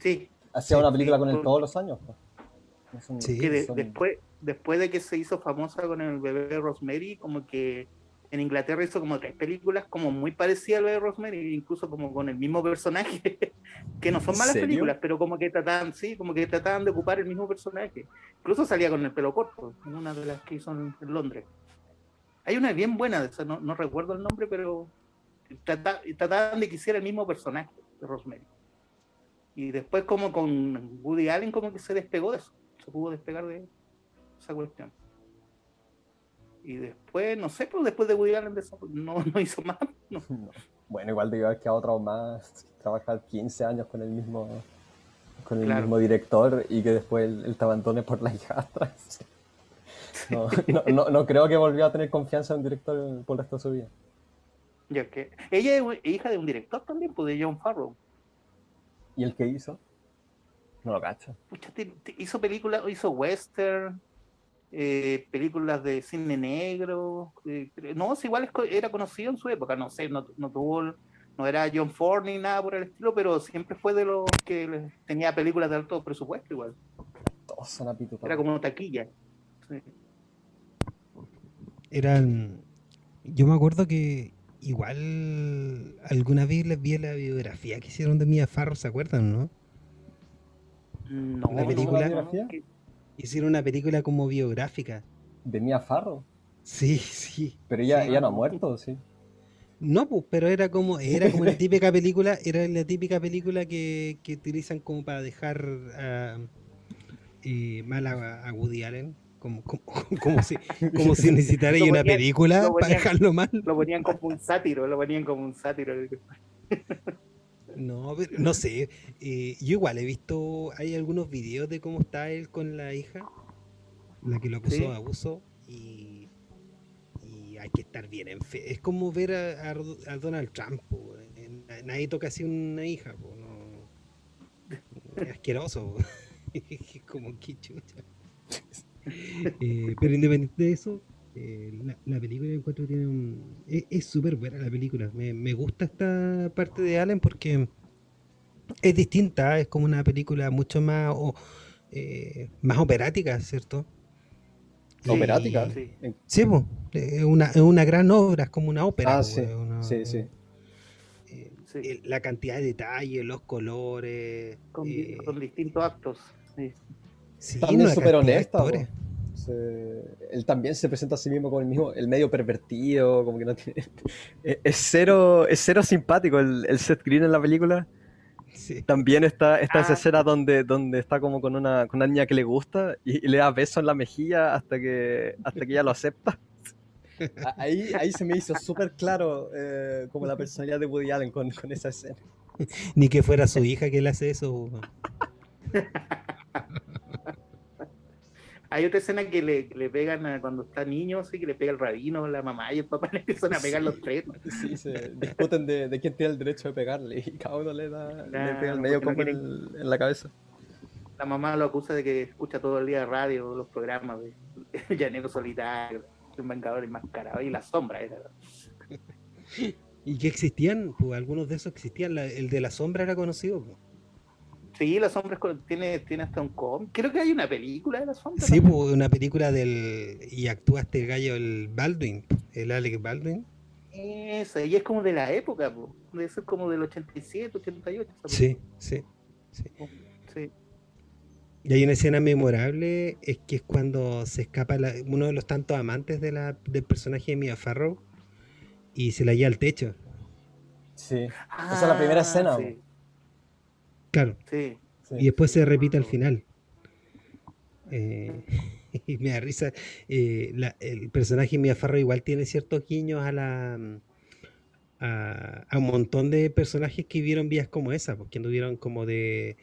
Sí. Hacía una película con él todos los años. Pues. sí, después, después de que se hizo famosa con el bebé Rosemary, como que en Inglaterra hizo como tres películas como muy parecidas a lo de Rosemary, incluso como con el mismo personaje, que no son malas películas, pero como que trataban, sí, como que trataban de ocupar el mismo personaje. Incluso salía con el pelo corto, en una de las que hizo en, Londres. Hay una bien buena de esa, no, no recuerdo el nombre, pero trataban de que hiciera el mismo personaje de Rosemary. Y después como con Woody Allen como que se despegó de eso, se pudo despegar de esa cuestión. Y después, no sé, pues después de Woody Allen no, no hizo más. Bueno, igual de haber quedado otro más, trabajar 15 años con el mismo con el mismo director y que después él, te abandone por la hijastra. No, no, no, creo que volvió a tener confianza en un director por el resto de su vida. Ya que ella es hija de un director también, pues de John Farrow. ¿Y el que hizo? No lo cacho. hizo películas, hizo western, eh, películas de cine negro. Eh, no, igual era conocido en su época, no sé, no, tuvo, no era John Ford ni nada por el estilo, pero siempre fue de los que tenía películas de alto presupuesto igual. Era como una taquilla. Eran. Yo me acuerdo que igual alguna vez les vi la biografía que hicieron de Mia Farro, ¿se acuerdan, no? No, la película. Hicieron una película como biográfica. ¿De Mia Farro? Sí, sí. Pero ella, ya no ha muerto, ¿sí? No, pues, pero era como, era como la típica película, era la típica película que, que utilizan como para dejar eh, mal a, Woody Allen. Como, como, como, si, como si necesitara una película para dejarlo mal. Lo ponían como un sátiro, lo ponían como un sátiro. No, no sé. Eh, yo igual he visto, hay algunos videos de cómo está él con la hija, la que lo acusó de abuso, y, hay que estar bien en fe. Es como ver a, Donald Trump. nadie toca así una hija. es asqueroso. como que chucha. Eh, pero independiente de eso, eh, la, película encuentro tiene un, es súper buena la película. Me, me, gusta esta parte de Allen porque es distinta, es como una película mucho más, eh, más operática, ¿cierto? ¿Operática? Sí, sí es una, una gran obra, es como una ópera. Ah, sí, sí, sí. La cantidad de detalles, los colores. Con, eh, distintos actos. Sí. También súper honesta. él también se presenta a sí mismo como el mismo, el medio pervertido, como que no tiene. Es cero, es cero simpático el, el Seth Green en la película. También está, esta esa ah. escena donde, donde está como con una, con una niña que le gusta y, le da beso en la mejilla hasta que, hasta que ella lo acepta. Ahí, ahí se me hizo súper claro eh, como la personalidad de Woody Allen con, con, esa escena. Ni que fuera su hija que le hace eso. Hay otra escena que le, le pegan cuando está niño, así que le pega el rabino, la mamá y el papá le empiezan a pegar los tres. Sí, se discuten de, de, quién tiene el derecho de pegarle y cada uno le da le pega el medio como en, la cabeza. La mamá lo acusa de que escucha todo el día radio, los programas de Llanero Solitario, un vengador enmascarado y la sombra era. ¿Y qué existían? Pues algunos de esos existían. el de la sombra era conocido. Pues. Sí, La Sombra tiene, tiene hasta un cómic. Creo que hay una película de La Sombra. Sí, pues, una película del. Y actúa este gallo, el Baldwin, el Alec Baldwin. Esa, y es como de la época, pues. Debe ser como del 87, 88. Sí, sí, sí. sí. Y hay una escena memorable, es que es cuando se escapa uno de los tantos amantes de la, del personaje de Mia Farrow y se la lleva al techo. Sí, esa es la primera escena. Sí. Claro. Y después se repite al final. Eh, y me da risa. Eh, el personaje Mia Farrow igual tiene ciertos guiños a la. A, un montón de personajes que vieron vías como esa, porque anduvieron como de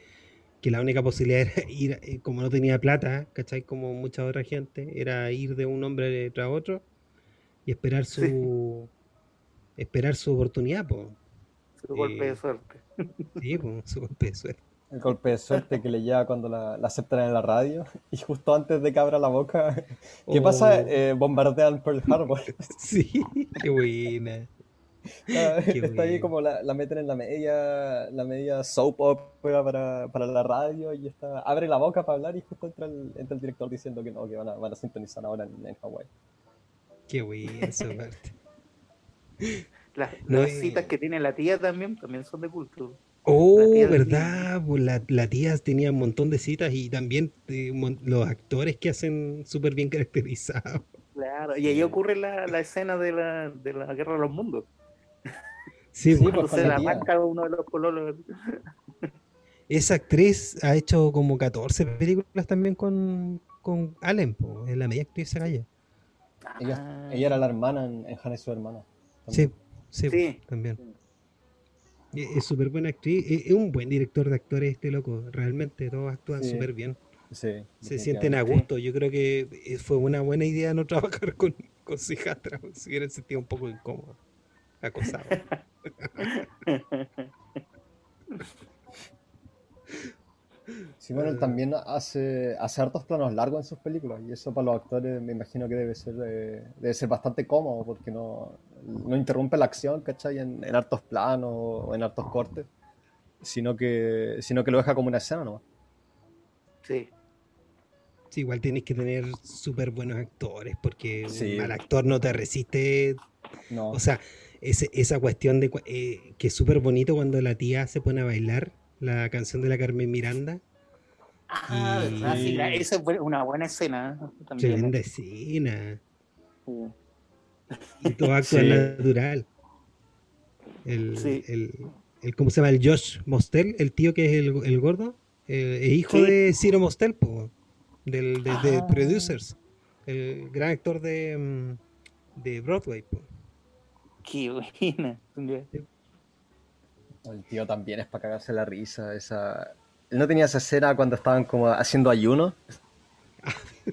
que la única posibilidad era ir, eh, como no tenía plata, ¿cachai? Como mucha otra gente, era ir de un hombre tras otro y esperar su esperar su oportunidad, Su golpe de suerte. Sí, pues, su golpe de suerte. El golpe de suerte que le lleva cuando la, aceptan en la radio y justo antes de que abra la boca, ¿qué pasa? Oh. Eh, bombardean Pearl Harbor. Sí, qué buena. está ahí como la, meten en la media, la media soap opera para, para, la radio y está, abre la boca para hablar y justo entra el, entra el director diciendo que no, que van a, van a sintonizar ahora en, en Hawái. Qué buena esa parte. Las, citas que tiene la tía también, también son de culto. Oh, ¿verdad? Pues la, la, tía tenía un montón de citas y también eh, los actores que hacen súper bien caracterizados. Claro, y ahí ocurre la, la escena de la, de la Guerra de los Mundos. Sí, pues, se la arranca uno de los cololos. Esa actriz ha hecho como 14 películas también con, con Allen, es la media actriz esa calle. Ella, ella, era la hermana en, en su hermana. Sí, Sí, también. Es súper buena actriz, es un buen director de actores este loco, realmente todos actúan súper bien. se sienten a gusto. Yo creo que eh, fue una buena idea no trabajar con, con si hubieran sentido un poco incómodo, acosado. Sí, bueno, él también hace, hace hartos planos largos en sus películas y eso para los actores me imagino que debe ser, eh, debe ser bastante cómodo porque no, no interrumpe la acción, ¿cachai? En, en hartos planos o en hartos cortes, sino que, sino que lo deja como una escena ¿no? Sí. Sí, igual tienes que tener súper buenos actores porque al actor no te resiste. No. O sea, ese, esa cuestión de eh, que es súper bonito cuando la tía se pone a bailar la canción de la Carmen Miranda. Ah, sí, esa es una buena escena. También. Tremenda escena. Y todo actúa natural. El, el, el, ¿Cómo se llama? El Josh Mostel, el tío que es el, el gordo, eh, es hijo de Ciro Mostel, del, de, de, ah. Producers, el gran actor de, mm, de Broadway. Qué buena. El tío también es para cagarse la risa. Esa... Él no tenía esa escena cuando estaban como haciendo ayuno.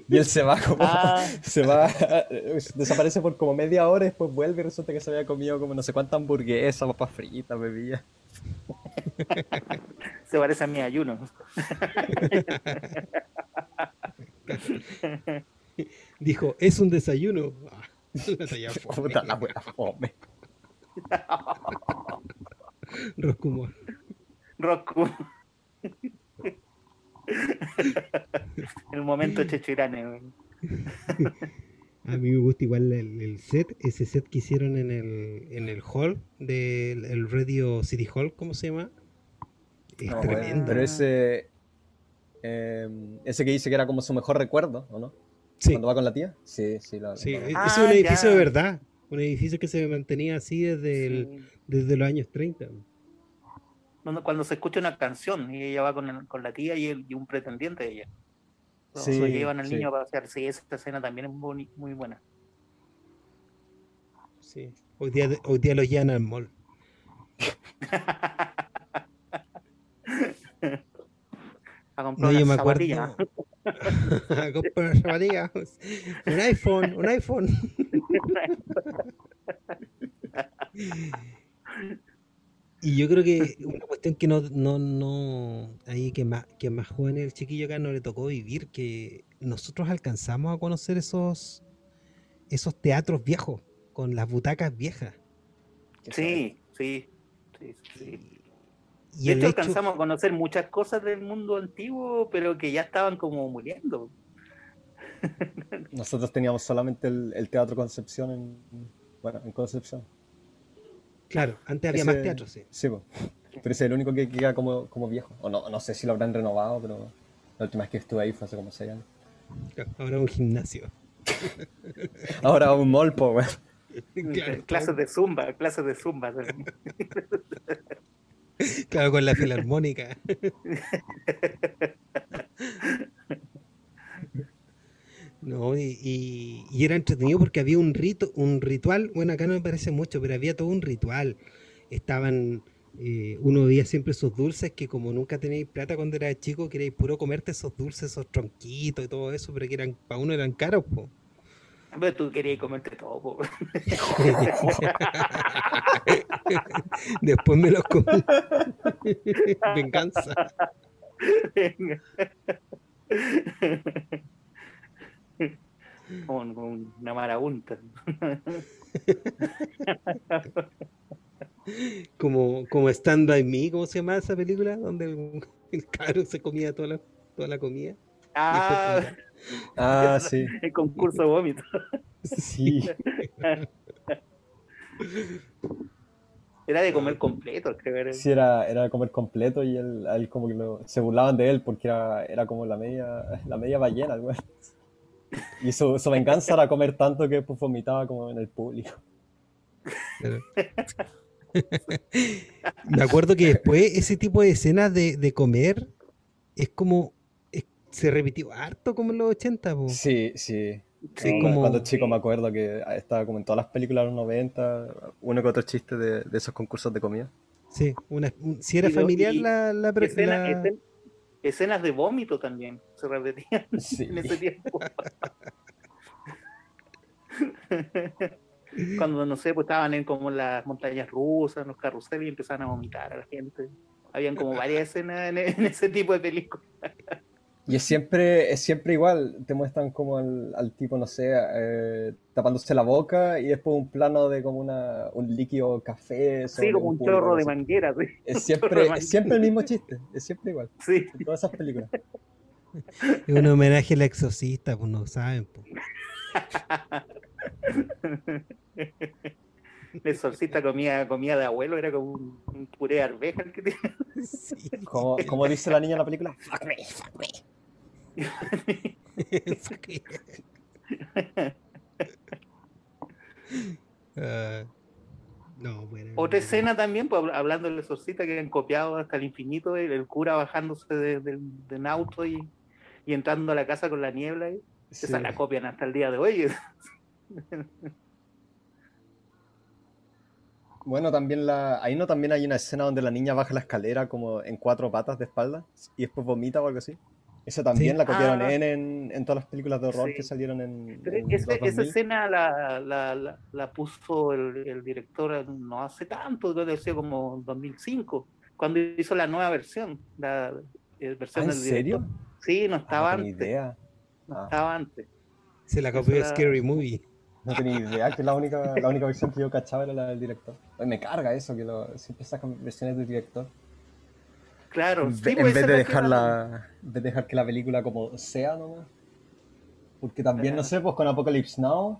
Y él se va como. Ah. Se va. Desaparece por como media hora y después vuelve y resulta que se había comido como no sé cuánta hamburguesa, papas fritas, bebía. Se parece a mi ayuno. Dijo, es un desayuno. Puta la buena fome. Roscumor. Roscumor. El momento chechirane. A mí me gusta igual el, set, ese set que hicieron en el, en el hall del Radio City Hall, ¿cómo se llama? Es tremendo. pero ese, em, ese que dice que era como su mejor recuerdo, ¿o no? Sí. Cuando va con la tía. Sí, sí. Lo, sí, es un ah, edificio de verdad. Un edificio que se mantenía así desde, desde los años 30. Cuando, se escucha una canción y ella va con, con la tía y, y un pretendiente de ella se llevan al niño a pasear. Sí, esta escena también es muy, muy buena. Sí, hoy día, hoy día lo llevan al mall. a comprar no, yo me acuerdo. A comprar zapatillas. Un iPhone, un iPhone. Y yo creo que una cuestión que no, no, no, ahí que más, que más joven el chiquillo acá no le tocó vivir, que nosotros alcanzamos a conocer esos, esos teatros viejos, con las butacas viejas. Sí, sí, sí, Y de hecho, alcanzamos a conocer muchas cosas del mundo antiguo, pero que ya estaban como muriendo. Nosotros teníamos solamente el, el Teatro Concepción en, bueno, en Concepción. Claro, antes había más teatro, sí. Sí, pero ese es el único que queda como, como viejo. O no, no sé si lo habrán renovado, pero la última vez que estuve ahí fue hace como 6 años. Ahora un gimnasio. Ahora un mall, po, clases de zumba, clases de zumba. claro, con la filarmónica. No, y, era entretenido porque había un rito, un ritual, bueno, acá no me parece mucho, pero había todo un ritual. Estaban, eh, uno veía siempre esos dulces que como nunca tenéis plata cuando era chico, queréis puro comerte esos dulces, esos tronquitos y todo eso, pero que eran, para uno eran caros, po. Pero tú querías comerte todo, po. Después me los comí. Venganza con, una marabunta. como, como Stand By Me, ¿cómo se llama esa película? Donde el, caro se comía toda la, toda la comida. Ah, ah sí. El concurso vómito. Sí. Era de comer completo, creo. Sí, era, era de comer completo y él, como que se burlaban de él porque era, era como la media, la media ballena, güey. Y su, venganza era comer tanto que pues, vomitaba como en el público. Me acuerdo que después ese tipo de escenas de, comer es como. Se repitió harto como en los 80. Sí, sí. Cuando chico me acuerdo que estaba como en todas las películas de los 90, uno que otro chiste de, esos concursos de comida. Sí, una, si era familiar la, la, escenas de vómito también se repetían en ese tiempo. Cuando, no sé, pues estaban en como las montañas rusas, en los carruseles y empezaban a vomitar a la gente. Habían como varias escenas en, ese tipo de películas. Y es siempre, es siempre igual, te muestran como al, tipo, no sé, eh, tapándose la boca y después un plano de como una, un líquido café. Sí, como un, chorro de manguera. Es, siempre, siempre el mismo chiste, es siempre igual. Sí. En todas esas películas. Es un homenaje al exorcista, pues no saben. Pues. El exorcista comía, comía de abuelo, era como un, puré de arveja el que tiene. Sí. Como, como dice la niña en la película, fuck me, fuck me. Ah, no, Otra escena también, pues, hablando del exorcista que han copiado hasta el infinito, el, cura bajándose de, un auto y, entrando a la casa con la niebla. Y, Esa la copian hasta el día de hoy. Bueno, también la, ahí no también hay una escena donde la niña baja la escalera como en cuatro patas de espalda y después vomita o algo así. Esa también la copiaron ah. en, en, todas las películas de horror que salieron en. esa escena la, la, la, puso el, director no hace tanto, debe ser como 2005, cuando hizo la nueva versión. La, eh, versión ¿Ah, ¿En serio? Sí, no ah, estaba antes. idea. No estaba antes. Se la copió Scary Movie. No tenía idea, que la única, la única versión que yo cachaba era la del director. me carga eso, que lo, siempre sacan versiones del director. Claro, en, vez de dejar la, de dejar que la película como sea nomás. Porque también, no sé, pues con Apocalypse Now,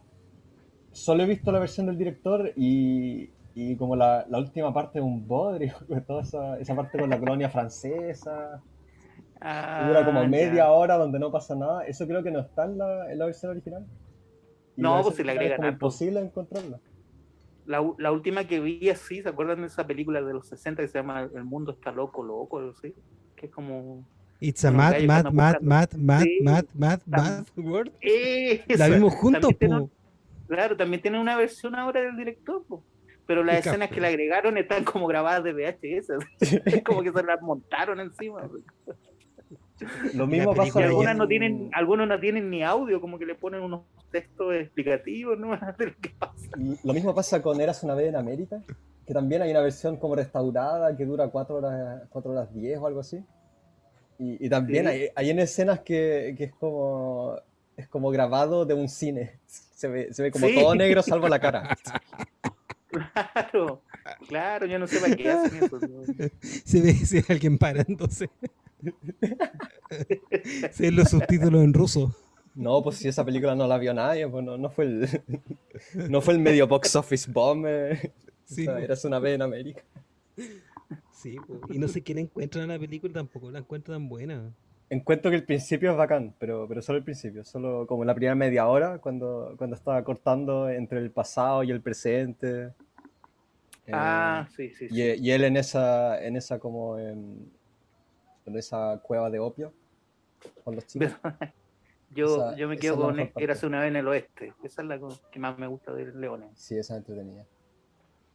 solo he visto la versión del director y, y como la, la, última parte de un bodrio, toda esa, esa parte con la colonia francesa. Ah, dura como media hora donde no pasa nada. Eso creo que no está en la, en la versión original. no, pues si le agregan. Es imposible encontrarla la, la, última que vi así, ¿se acuerdan de esa película de los 60 que se llama El mundo está loco, loco? ¿sí? Que es como... It's a mad, mad, mad, mad, mad, sí, mad, mad, mad, world. Esa. La vimos juntos, también tiene, Claro, también tiene una versión ahora del director, po. pero las escenas capo. que le agregaron están como grabadas de VHS. es como que se las montaron encima. Po. Lo mismo pasa algunas no tienen, algunos no tienen ni audio, como que le ponen unos textos explicativos, ¿no? de lo que pasa. Lo mismo pasa con Eras una vez en América, que también hay una versión como restaurada que dura 4 horas, 4 horas 10 o algo así. Y, también hay, hay, en escenas que, que, es como es como grabado de un cine. Se ve, se ve como todo negro salvo la cara. Claro, claro, yo no sé para qué hacen eso. Se ve, se ve alguien parándose. se ven los subtítulos en ruso. No, pues si esa película no la vio nadie, pues no, no fue el no fue el medio box office bomb. Eh. Sí, eras una vez en América. Sí, y no sé quién encuentra en la película, tampoco la encuentra tan buena. Encuentro que el principio es bacán, pero, pero solo el principio, solo como la primera media hora, cuando, cuando estaba cortando entre el pasado y el presente. Ah, sí, sí, y, y, él en esa, en esa como en, esa cueva de opio con los chicos. yo, yo me quedo con Érase una vez en el oeste. Esa es la que más me gusta de Leones. Sí, esa entretenida.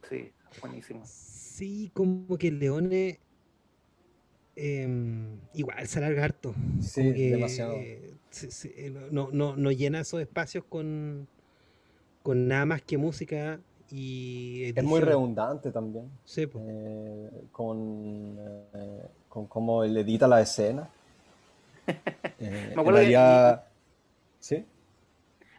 Sí, buenísimo sí, como que el Leone em, igual se alarga harto. Sí, demasiado. Eh, no, no, no, llena esos espacios con, con nada más que música y Es muy redundante también. Sí, eh, con, eh, con cómo él edita la escena. Me acuerdo que... ¿Sí?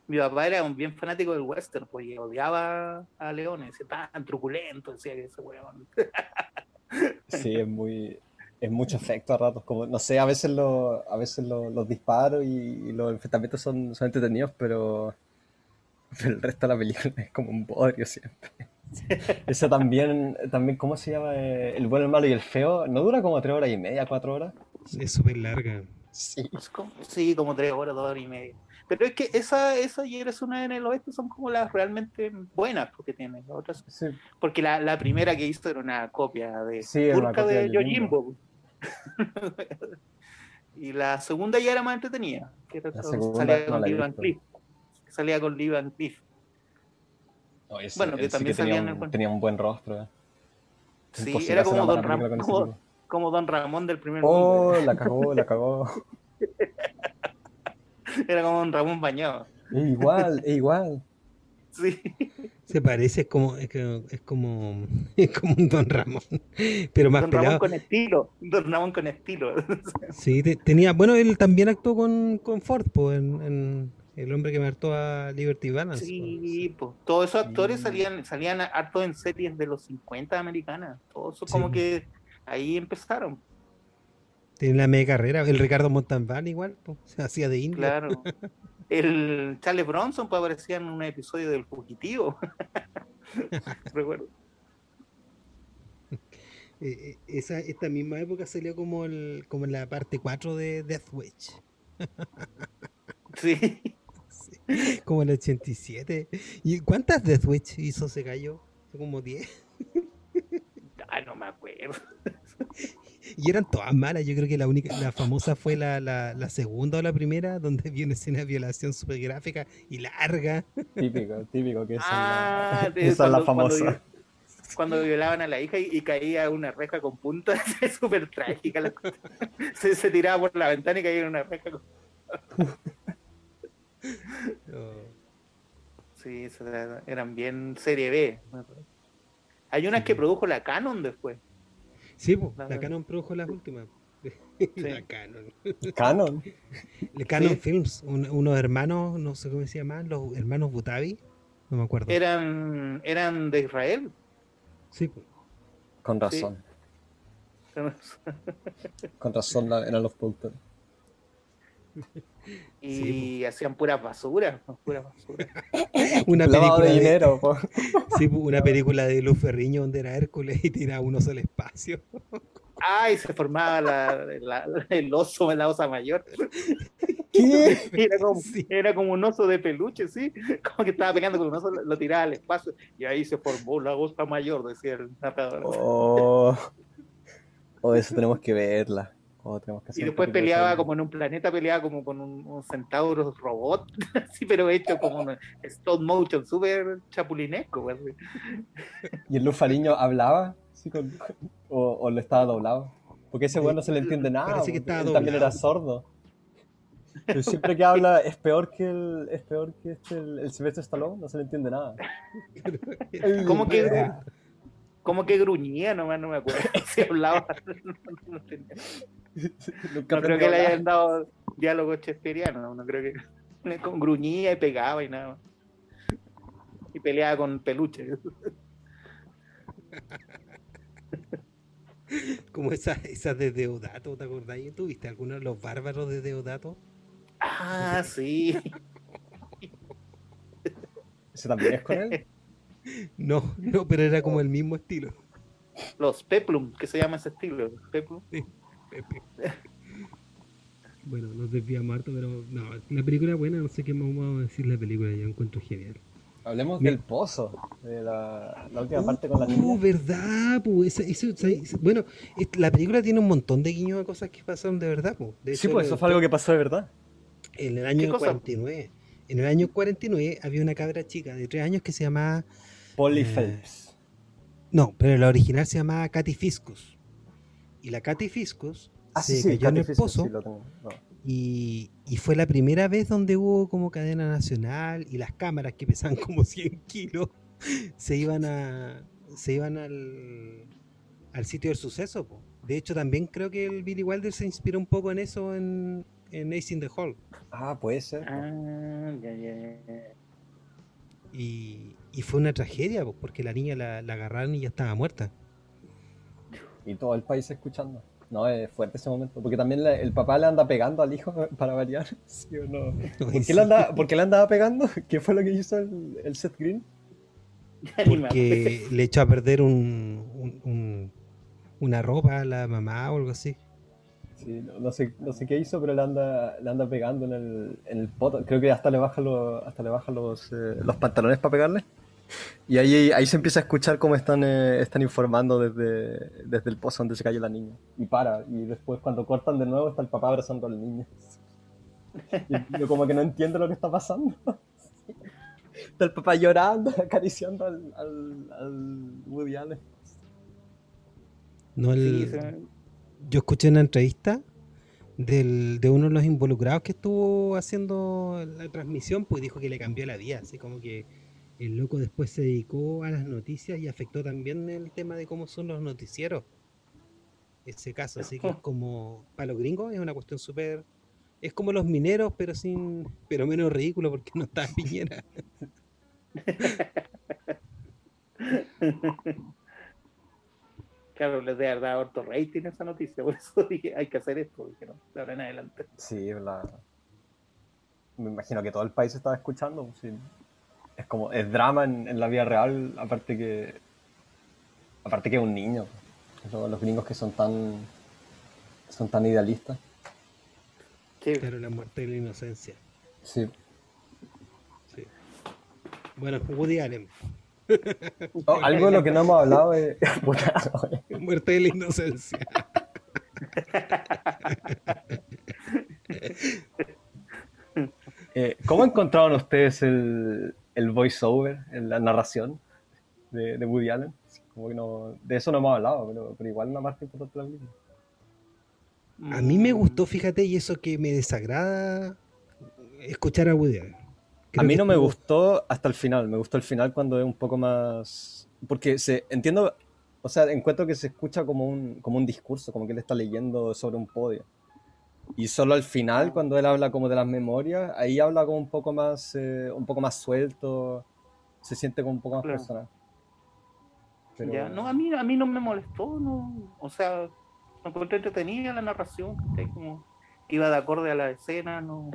mi papá era un bien fanático del western, pues odiaba a Leones, decía tan truculento, decía que ese weón. Sí, es muy, es mucho efecto a ratos, como, no sé, a veces, lo, a veces los disparos y, los enfrentamientos son, son entretenidos, pero, el resto de la película es como un bodrio siempre. Eso también, también, ¿cómo se llama? Eh, el bueno, el malo y el feo, ¿no dura como tres horas y media, cuatro horas? Es súper larga. Sí. Como, sí, como tres horas, dos horas y media. Pero es que esa, esa y eres una en el oeste son como las realmente buenas porque tiene las otras. Porque la, la, primera que hizo era una copia de sí, de Yojimbo. y la segunda ya era más entretenida. Que salía con Lee Van Cliff. Salía con Lee Cliff. bueno, que también tenía, un, tenía un buen rostro. Eh. Sí, era como Don, Ramón, como, como Don Ramón del primer Oh, mundo. la cagó, la cagó. Era como un Ramón bañado. Es igual, es igual. Sí. Se parece, es como, es, como, es como un Don Ramón, pero más Don Ramón con estilo, Don Ramón con estilo. Sí, tenía, bueno, él también actuó con, con Ford, pues, en, El hombre que mató a Liberty Balance. Sí, pues, todos esos actores salían, salían harto en series de los 50 americanas, todos como que ahí empezaron. Tiene la media carrera. El Ricardo Montalbán igual, se hacía de indio. Claro. El Charles Bronson pues, aparecía en un episodio del Fugitivo. Recuerdo. Eh, eh, esa, esta misma época salió como, el, como en la parte 4 de Death Witch. sí. Como el 87. ¿Y cuántas Death Witch hizo ese gallo? Como 10. Ay, no me acuerdo. Y eran todas malas. Yo creo que la única, la famosa fue la, la, la segunda o la primera, donde vi una escena de violación súper gráfica y larga. Típico, típico, que esa, ah, es, la, famosa. Cuando, violaban a la hija y, caía una reja con puntas, es súper trágica. se, se, tiraba por la ventana y caía en una reja con Sí, eran bien serie B. Hay unas que produjo la Canon después. Sí, la Canon produjo las últimas. La Canon. Canon. La Canon Films, unos hermanos, no sé cómo se llaman, los hermanos Butavi, no me acuerdo. Eran, eran de Israel. Sí. Con razón. Con razón eran los productores. y hacían pura basura, pura basura. una película de dinero. sí, una película de Luz Ferriño donde era Hércules y tiraba unos al espacio. Ay, se formaba la, el oso, la osa mayor. ¿Qué? Era como, era como un oso de peluche, sí. Como que estaba pegando con un oso, lo tiraba al espacio y ahí se formó la osa mayor, decía el narrador. Oh, oh eso tenemos que verla. Y después peleaba como en un planeta, peleaba como con un, centauro robot, así, pero hecho como un stop motion, súper chapulinesco. ¿Y el Luz Fariño hablaba? o, o, le estaba doblado? Porque ese weón no se le entiende nada. que también era sordo. Pero siempre que habla es peor que el, es peor que este, el, el Silvestre Stallone, no se le entiende nada. ¿Cómo que, como que gruñía nomás, no me acuerdo si hablaba. no, creo que le hayan dado diálogo chesperiano, no creo que con gruñía y pegaba y nada. Y peleaba con peluche. Como esas esa de Deodato, ¿te acordáis? ¿Tuviste alguno de los bárbaros de Deodato? Ah, sí. ¿Ese también es con él? No, no, pero era como el mismo estilo. Los Peplum, que se llama ese estilo, Peplum. Sí, Bueno, nos desviamos harto, pero no, la película buena, no sé qué más vamos a decir la película, yo encuentro genial. Hablemos del pozo, de la, última uh, parte con la niña. Uh, verdad, pues, bueno, la película tiene un montón de guiños de cosas que pasaron de verdad, pues. sí, pues eso fue algo que pasó de verdad. En el año 49. En el año 49 había una cabra chica de 3 años que se llamaba Polly eh, Phelps. No, pero la original se llamaba Katy Fiscus. Y la Katy Fiscus ah, se cayó en el pozo. y, fue la primera vez donde hubo como cadena nacional y las cámaras que pesaban como 100 kilos se iban a se iban al, al sitio del suceso. De hecho, también creo que el Billy Wilder se inspiró un poco en eso en, en Ace in the Hall. Ah, puede ser. Ah, ya, ya. Y, y fue una tragedia, porque la niña la, agarraron y ya estaba muerta. Y todo el país escuchando. No, es fuerte ese momento. Porque también el papá le anda pegando al hijo para variar. ¿sí o no? ¿Por, qué le andaba, ¿Por, qué le andaba, pegando? ¿Qué fue lo que hizo el, el Seth Green? Porque le echó a perder un, una ropa a la mamá o algo así. Sí, no, sé, no sé qué hizo, pero le anda, le anda pegando en el, en el poto. Creo que hasta le baja, los, hasta le baja los, eh, los pantalones para pegarle. Y ahí, ahí se empieza a escuchar cómo están, eh, están informando desde, desde el pozo donde se cayó la niña. Y para. Y después cuando cortan de nuevo está el papá abrazando al niño. Y yo como que no entiendo lo que está pasando. Está el papá llorando, acariciando al, al, al Woody Allen. No, el, yo escuché una entrevista del, de uno de los involucrados que estuvo haciendo la transmisión, pues dijo que le cambió la vida, así como que el loco después se dedicó a las noticias y afectó también el tema de cómo son los noticieros. Ese caso, así que es como, para los gringos es una cuestión súper, es como los mineros, pero sin, pero menos ridículo porque no está Piñera. Claro, les debe dar harto rating esa noticia, por eso dije, hay que hacer esto, dijeron, de ahora en adelante. Sí, la... me imagino que todo el país estaba escuchando, pues, es como, es drama en, la vida real, aparte que, aparte que un niño, pues. los gringos que son tan, son tan idealistas. Sí. Pero la muerte de la inocencia. Sí. sí. Bueno, Woody Allen. Oh, algo de lo que no hemos hablado es. Muerte de la inocencia. Eh, ¿Cómo encontraron ustedes el, el voiceover, la narración de, de, Woody Allen? Como que no, de eso no hemos hablado, pero, pero igual una parte importante de la vida. A mí me gustó, fíjate, y eso que me desagrada escuchar a Woody Allen a mí no me gustó hasta el final, me gustó el final cuando es un poco más... Porque se, entiendo, o sea, encuentro que se escucha como un, como un discurso, como que él está leyendo sobre un podio. Y solo al final, cuando él habla como de las memorias, ahí habla como un poco más, eh, un poco más suelto, se siente como un poco más personal. Ya, no, a mí, a mí no me molestó, no, o sea, me encontré entretenida la narración, como iba de acorde a la escena, no.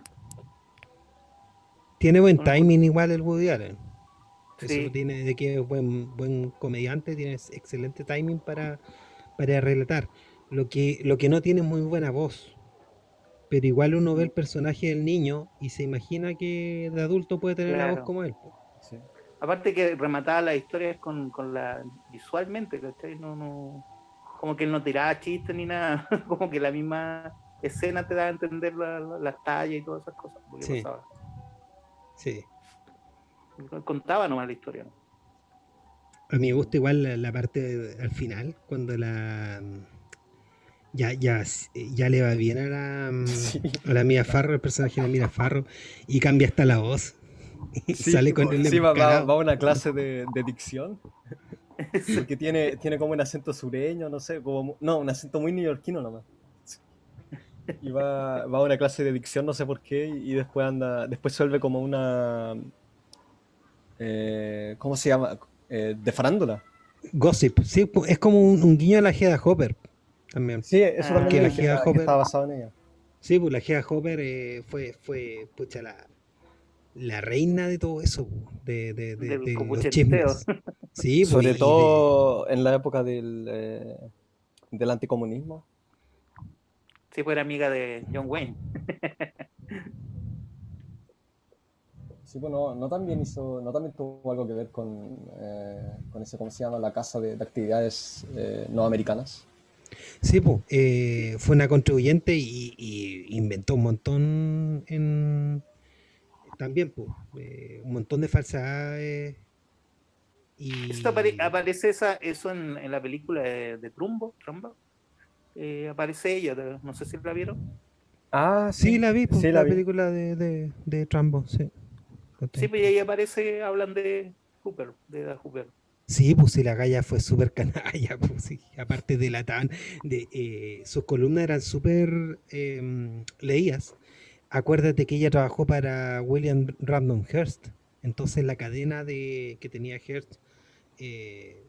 Tiene buen timing igual el Woody Allen. Eso tiene de que es buen, buen comediante, tiene excelente timing para, para relatar. Lo que, lo que no tiene muy buena voz. Pero igual uno ve el personaje del niño y se imagina que de adulto puede tener una voz como él. Aparte que remataba las historias con, con la visualmente, ¿cachai? No, no, como que él no tiraba chistes ni nada, como que la misma escena te da a entender las tallas y todas esas cosas. Sí. sí. Contaba nomás la historia. A mí me gusta igual la, parte al final, cuando la ya, ya, ya le va bien a la, a la Mia Farro, el personaje de Mia Farro, y cambia hasta la voz. Y sale con el sí, va, va, a una clase de, de dicción. Porque tiene, tiene como un acento sureño, no sé, como, no, un acento muy neoyorquino nomás. Y va, va a una clase de dicción, no sé por qué, y después anda, después se vuelve como una, eh, ¿cómo se llama? Eh, de farándula. Gossip, sí, es como un, guiño a la Geda Hopper también. Sí, eso también la Geda Hopper, está basado en ella. Sí, pues la Geda Hopper eh, fue, fue, pucha, la, la reina de todo eso, de, de, de, de los chismes. Sí, pues, Sobre todo en la época del, eh, del anticomunismo. Sí, fue amiga de John Wayne. sí, bueno, no también hizo, no también tuvo algo que ver con, eh, con ese, ¿cómo se llama? La casa de, actividades eh, no americanas. Sí, pues, fue una contribuyente y, y, inventó un montón en, también, pues, un montón de falsedades. Y... Esto aparece esa, eso en, la película de, Trumbo, Trumbo. Eh, aparece ella, no sé si la vieron. Ah, sí, la vi, pues, la, película de, de, de Trumbo, sí. Sí, pues ahí aparece, hablan de Hooper, de Hooper. Sí, pues sí, la galla fue súper canalla, pues sí. Aparte de la tan, de, eh, sus columnas eran súper eh, leídas acuérdate que ella trabajó para William Random Hearst, entonces la cadena de que tenía Hearst eh,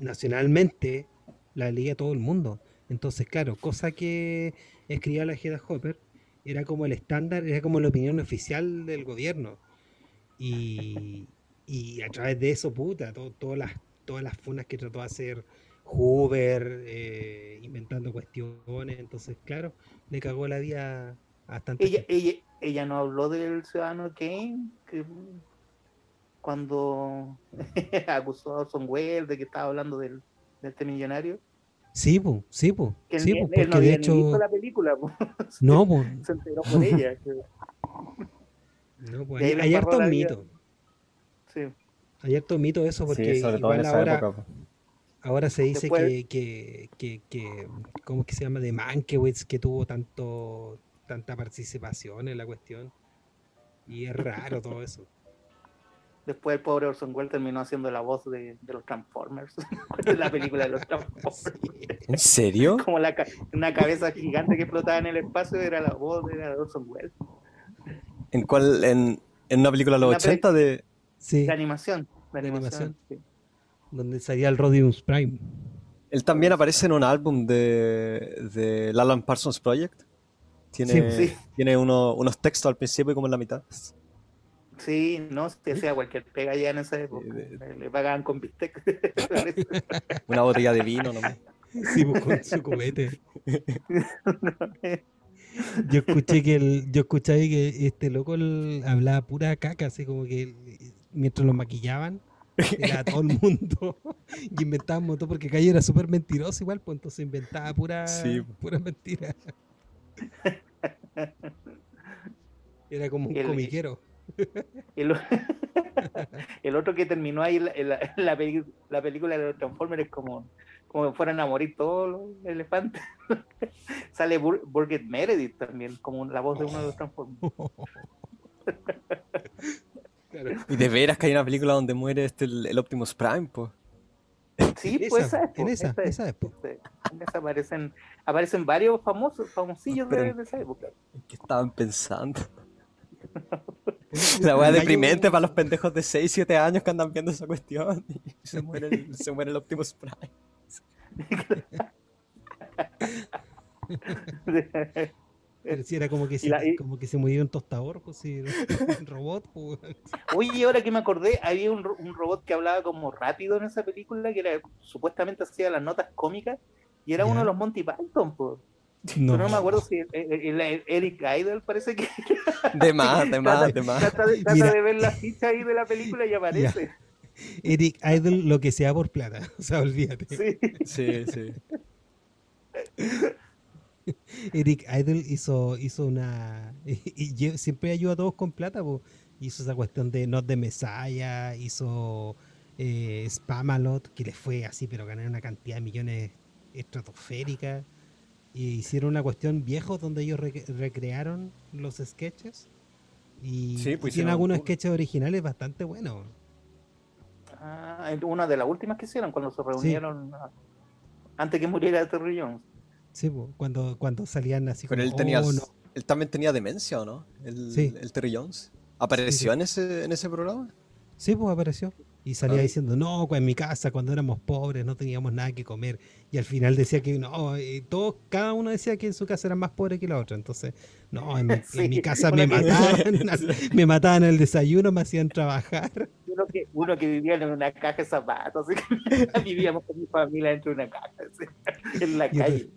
nacionalmente la leía todo el mundo. Entonces, claro, cosa que escribía la Hedda Hopper era como el estándar, era como la opinión oficial del gobierno. Y, a través de eso, puta, todas, las, todas las funas que trató de hacer Hoover, eh, inventando cuestiones, entonces, claro, le cagó la vida ella, ella, ella, no habló del ciudadano Kane, que cuando acusó a Orson Welles de que estaba hablando del, de este millonario. Sí, pues, sí, pues. Sí, pues, porque no de hecho. Visto la película, No, pues. Se enteró por ella. No, pues hay, hay harto mito. Sí. Hay harto mito eso, porque sí, igual ahora. Ahora se dice que, que, que, que, ¿cómo es que se llama? De Mankiewicz, que tuvo tanto, tanta participación en la cuestión. Y es raro todo eso. Después el pobre Orson Welles terminó haciendo la voz de, los Transformers. en la película de los Transformers. ¿En serio? Como la, una cabeza gigante que flotaba en el espacio era la voz de, Orson Welles. ¿En cuál? ¿En, en una película de los 80 de...? Sí. De animación. De animación. Donde salía el Rodimus Prime. Él también aparece en un álbum de, de Alan Parsons Project. Tiene, tiene unos textos al principio y como en la mitad. Sí, no, se hacía cualquier pega ya en esa época. Le pagaban con bistec. Una botella de vino nomás. Sí, pues, con su cubete. Yo escuché que el, yo escuché que este loco hablaba pura caca, así como que mientras lo maquillaban, era todo el mundo y inventaba todo porque Calle era súper mentiroso igual, pues entonces inventaba pura, sí. pura mentira. Era como un comiquero. El, otro que terminó ahí la, la, película de los Transformers es como, como fueran a morir todos los elefantes. Sale Burgett Meredith también, como la voz de uno de los Transformers. Y de veras que hay una película donde muere este el, Optimus Prime, pues. Sí, pues esa, en esa, esa, en esa aparecen, aparecen varios famosos, famosillos de, esa época. ¿Qué estaban pensando? La wea deprimente para los pendejos de 6, 7 años que andan viendo esa cuestión y se muere el, se muere el Optimus Prime. Pero si era como que, se, como que se movía un tostador, pues sí, un robot. Pues. Oye, ahora que me acordé, había un, un, robot que hablaba como rápido en esa película, que era supuestamente hacía las notas cómicas, y era uno de los Monty Python, pues. No. no me acuerdo si el, Eric Idle parece que. De más, de más, de más. Trata, de, ver la ficha ahí de la película y aparece. Eric Idle, lo que sea por plata. O sea, olvídate. Sí, sí. sí. Eric Idle hizo, hizo una. Y, siempre ayuda a todos con plata, hizo esa cuestión de Not de Messiah, hizo eh, Spamalot, que le fue así, pero ganaron una cantidad de millones estratosféricas. Y hicieron una cuestión viejo donde ellos recrearon los sketches. Y sí, pues tienen algunos sketches originales bastante buenos. Ah, una de las últimas que hicieron cuando se reunieron antes que muriera Terry Jones. Sí, cuando, cuando salían así Pero él, tenía, oh, él también tenía demencia, ¿o no? El, el Terry Jones. ¿Apareció En, ese, en ese programa? Sí, pues apareció. Y salía diciendo, no, en mi casa cuando éramos pobres no teníamos nada que comer. Y al final decía que no, todos, cada uno decía que en su casa era más pobre que la otra. Entonces, no, en mi, casa me mataban, me mataban el desayuno, me hacían trabajar. Uno que, uno que vivía en una caja de zapatos, vivíamos con mi familia dentro de una caja, en la calle.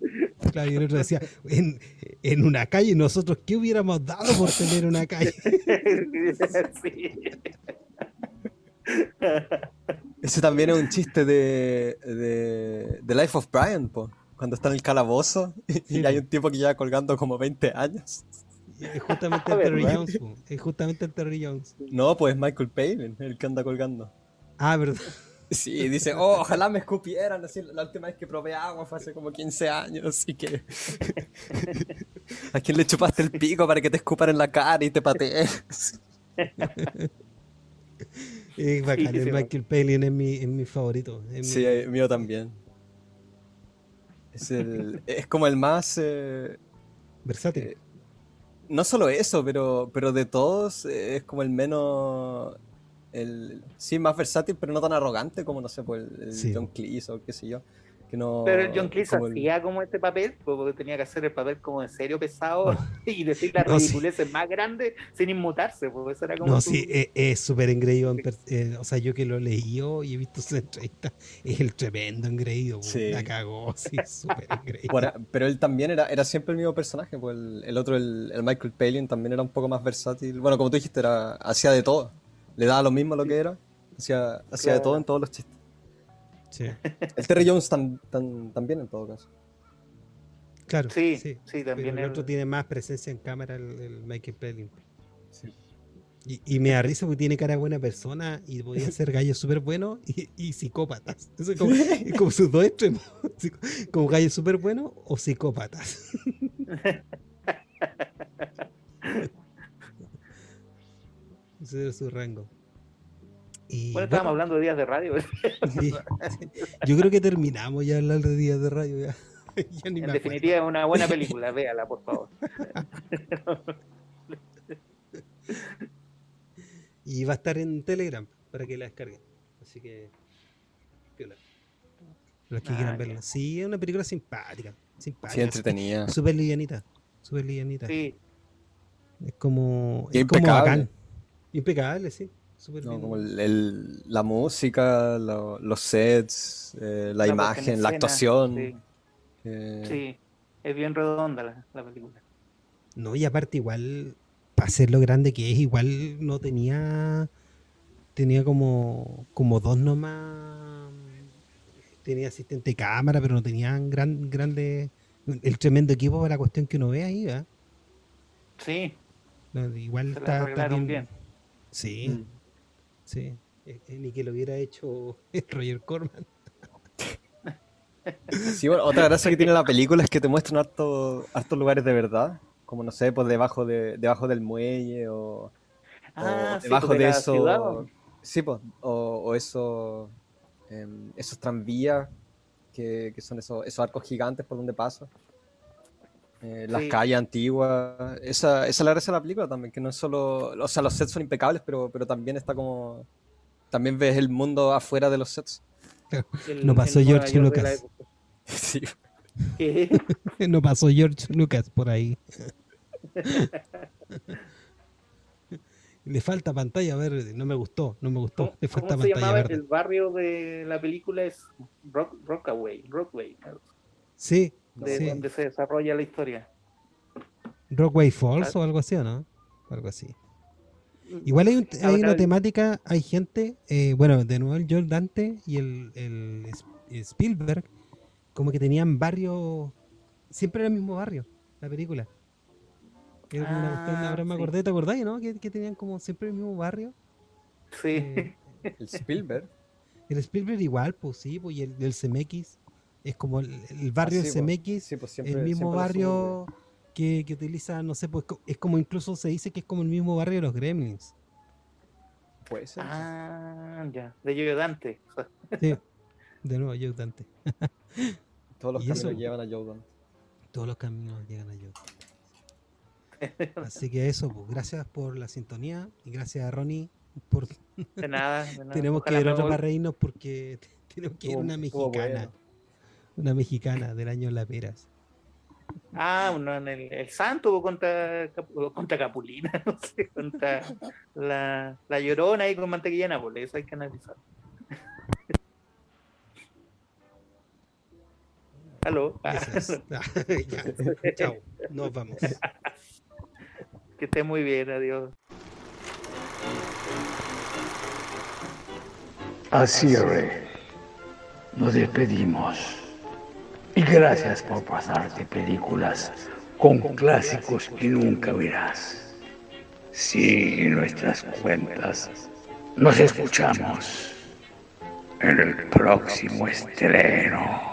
claro, y el otro decía, en, en una calle, nosotros, ¿qué hubiéramos dado por tener una calle? sí. Ese también es un chiste de, de, Life of Brian, cuando está en el calabozo y, hay un tipo que lleva colgando como 20 años. Es justamente el Terry Jones, es justamente el Terry Jones. No, pues Michael Palin, el que anda colgando. Ah, verdad. Sí, dice, oh, ojalá me escupieran. Así, la última vez que probé agua fue hace como 15 años, así que. ¿A quién le chupaste el pico para que te escupan en la cara y te patees? Es bacán, el Michael Palin es mi, es mi favorito. sí, mío también. Es, el, es como el más... Eh, Versátil. Eh, no solo eso, pero, pero de todos eh, es como el menos... El, sí, más versátil, pero no tan arrogante como, no sé, pues el, John Cleese o qué sé yo. Pero John Cleese hacía como este papel, porque tenía que hacer el papel como de serio pesado y decir las ridiculeces más grandes sin inmutarse, porque eso era como. No, sí, es súper engreído. Eh, o sea, yo que lo leí y he visto su entrevista, es el tremendo engreído, sí. la cagó, sí, súper engreído. pero él también era, era siempre el mismo personaje, pues el, otro, el, Michael Palin, también era un poco más versátil. Bueno, como tú dijiste, era, hacía de todo. Le daba lo mismo lo que era, hacía, hacía de todo en todos los chistes. El Terry Jones también en todo caso. Claro, sí, sí, también. el otro tiene más presencia en cámara, el, Michael Pelling. Y, me da risa porque tiene cara de buena persona y podía ser gallo súper bueno y, psicópatas. es como, sus dos extremos. Como gallo súper bueno o psicópatas. Ese es su rango bueno, estábamos hablando de días de radio. Yo creo que terminamos ya hablar de días de radio. Ya. en definitiva es una buena película, véala, por favor. y va a estar en Telegram para que la descarguen. Así que. Los que quieran ah, verla. Sí, es una película simpática. simpática sí, entretenida. Súper livianita. Súper livianita. Sí. Es como. Es como bacán. Impecable, sí como la música, los sets, eh, la, imagen, la actuación. Sí. es bien redonda la, película. No, y aparte igual, para ser lo grande que es, igual no tenía, tenía como, como dos nomás, tenía asistente de cámara, pero no tenían gran, grande, el tremendo equipo para la cuestión que uno ve ahí, ¿verdad? Sí. igual está, bien. Sí. Mm. Sí, eh, eh, ni que lo hubiera hecho Roger Corman. Sí, bueno, otra gracia que tiene la película es que te muestran hartos lugares de verdad, como no sé, pues debajo de debajo del muelle o, ah, debajo pues, de, eso, sí, pues, o, eso, em, esos tranvías que, son esos, esos arcos gigantes por donde paso. Eh, las calles antiguas. Esa, esa es la gracia de la película también, que no es solo. O sea, los sets son impecables, pero, pero también está como. También ves el mundo afuera de los sets. no pasó George Lucas. Sí. no pasó George Lucas por ahí. Le falta pantalla verde, no me gustó, no me gustó. Le falta ¿cómo se llamaba el barrio de la película? Es Rock, Rockaway, Rockway. Sí. De donde se desarrolla la historia. Rockway Falls o algo así, ¿o no? Algo así. Igual hay, una temática, hay gente, eh, bueno, de nuevo el Joel Dante y el, el, Spielberg, como que tenían barrios, siempre era el mismo barrio, la película. Era una ahora me acordé, ¿te acordáis, no? Que, tenían como siempre el mismo barrio. Sí. Eh, el Spielberg. El Spielberg igual, pues sí, pues y el, el CMX es como el, barrio del CMX, pues, el mismo barrio que, que utiliza, no sé, pues es como incluso se dice que es como el mismo barrio de los Gremlins. Puede ser. Ah, ya, de Joe Dante. sí, de nuevo Joe Dante. Todos los caminos llevan a Joe Dante. Todos los caminos llegan a Joe Dante. Así que eso, pues gracias por la sintonía y gracias a Ronnie por... De nada, tenemos que ir a para reírnos porque tenemos que ir a una mexicana. Una mexicana del año La Peras. Ah, uno en el, el santo contra, contra Capulina, no sé, contra la, la llorona ahí con mantequilla en Nápoles, eso hay que analizar. Aló. Ah. chao, nos vamos. Que esté muy bien, adiós. Así, Rey. Nos despedimos. Y gracias por pasarte películas con clásicos que nunca verás. Sigue nuestras cuentas. Nos escuchamos en el próximo estreno.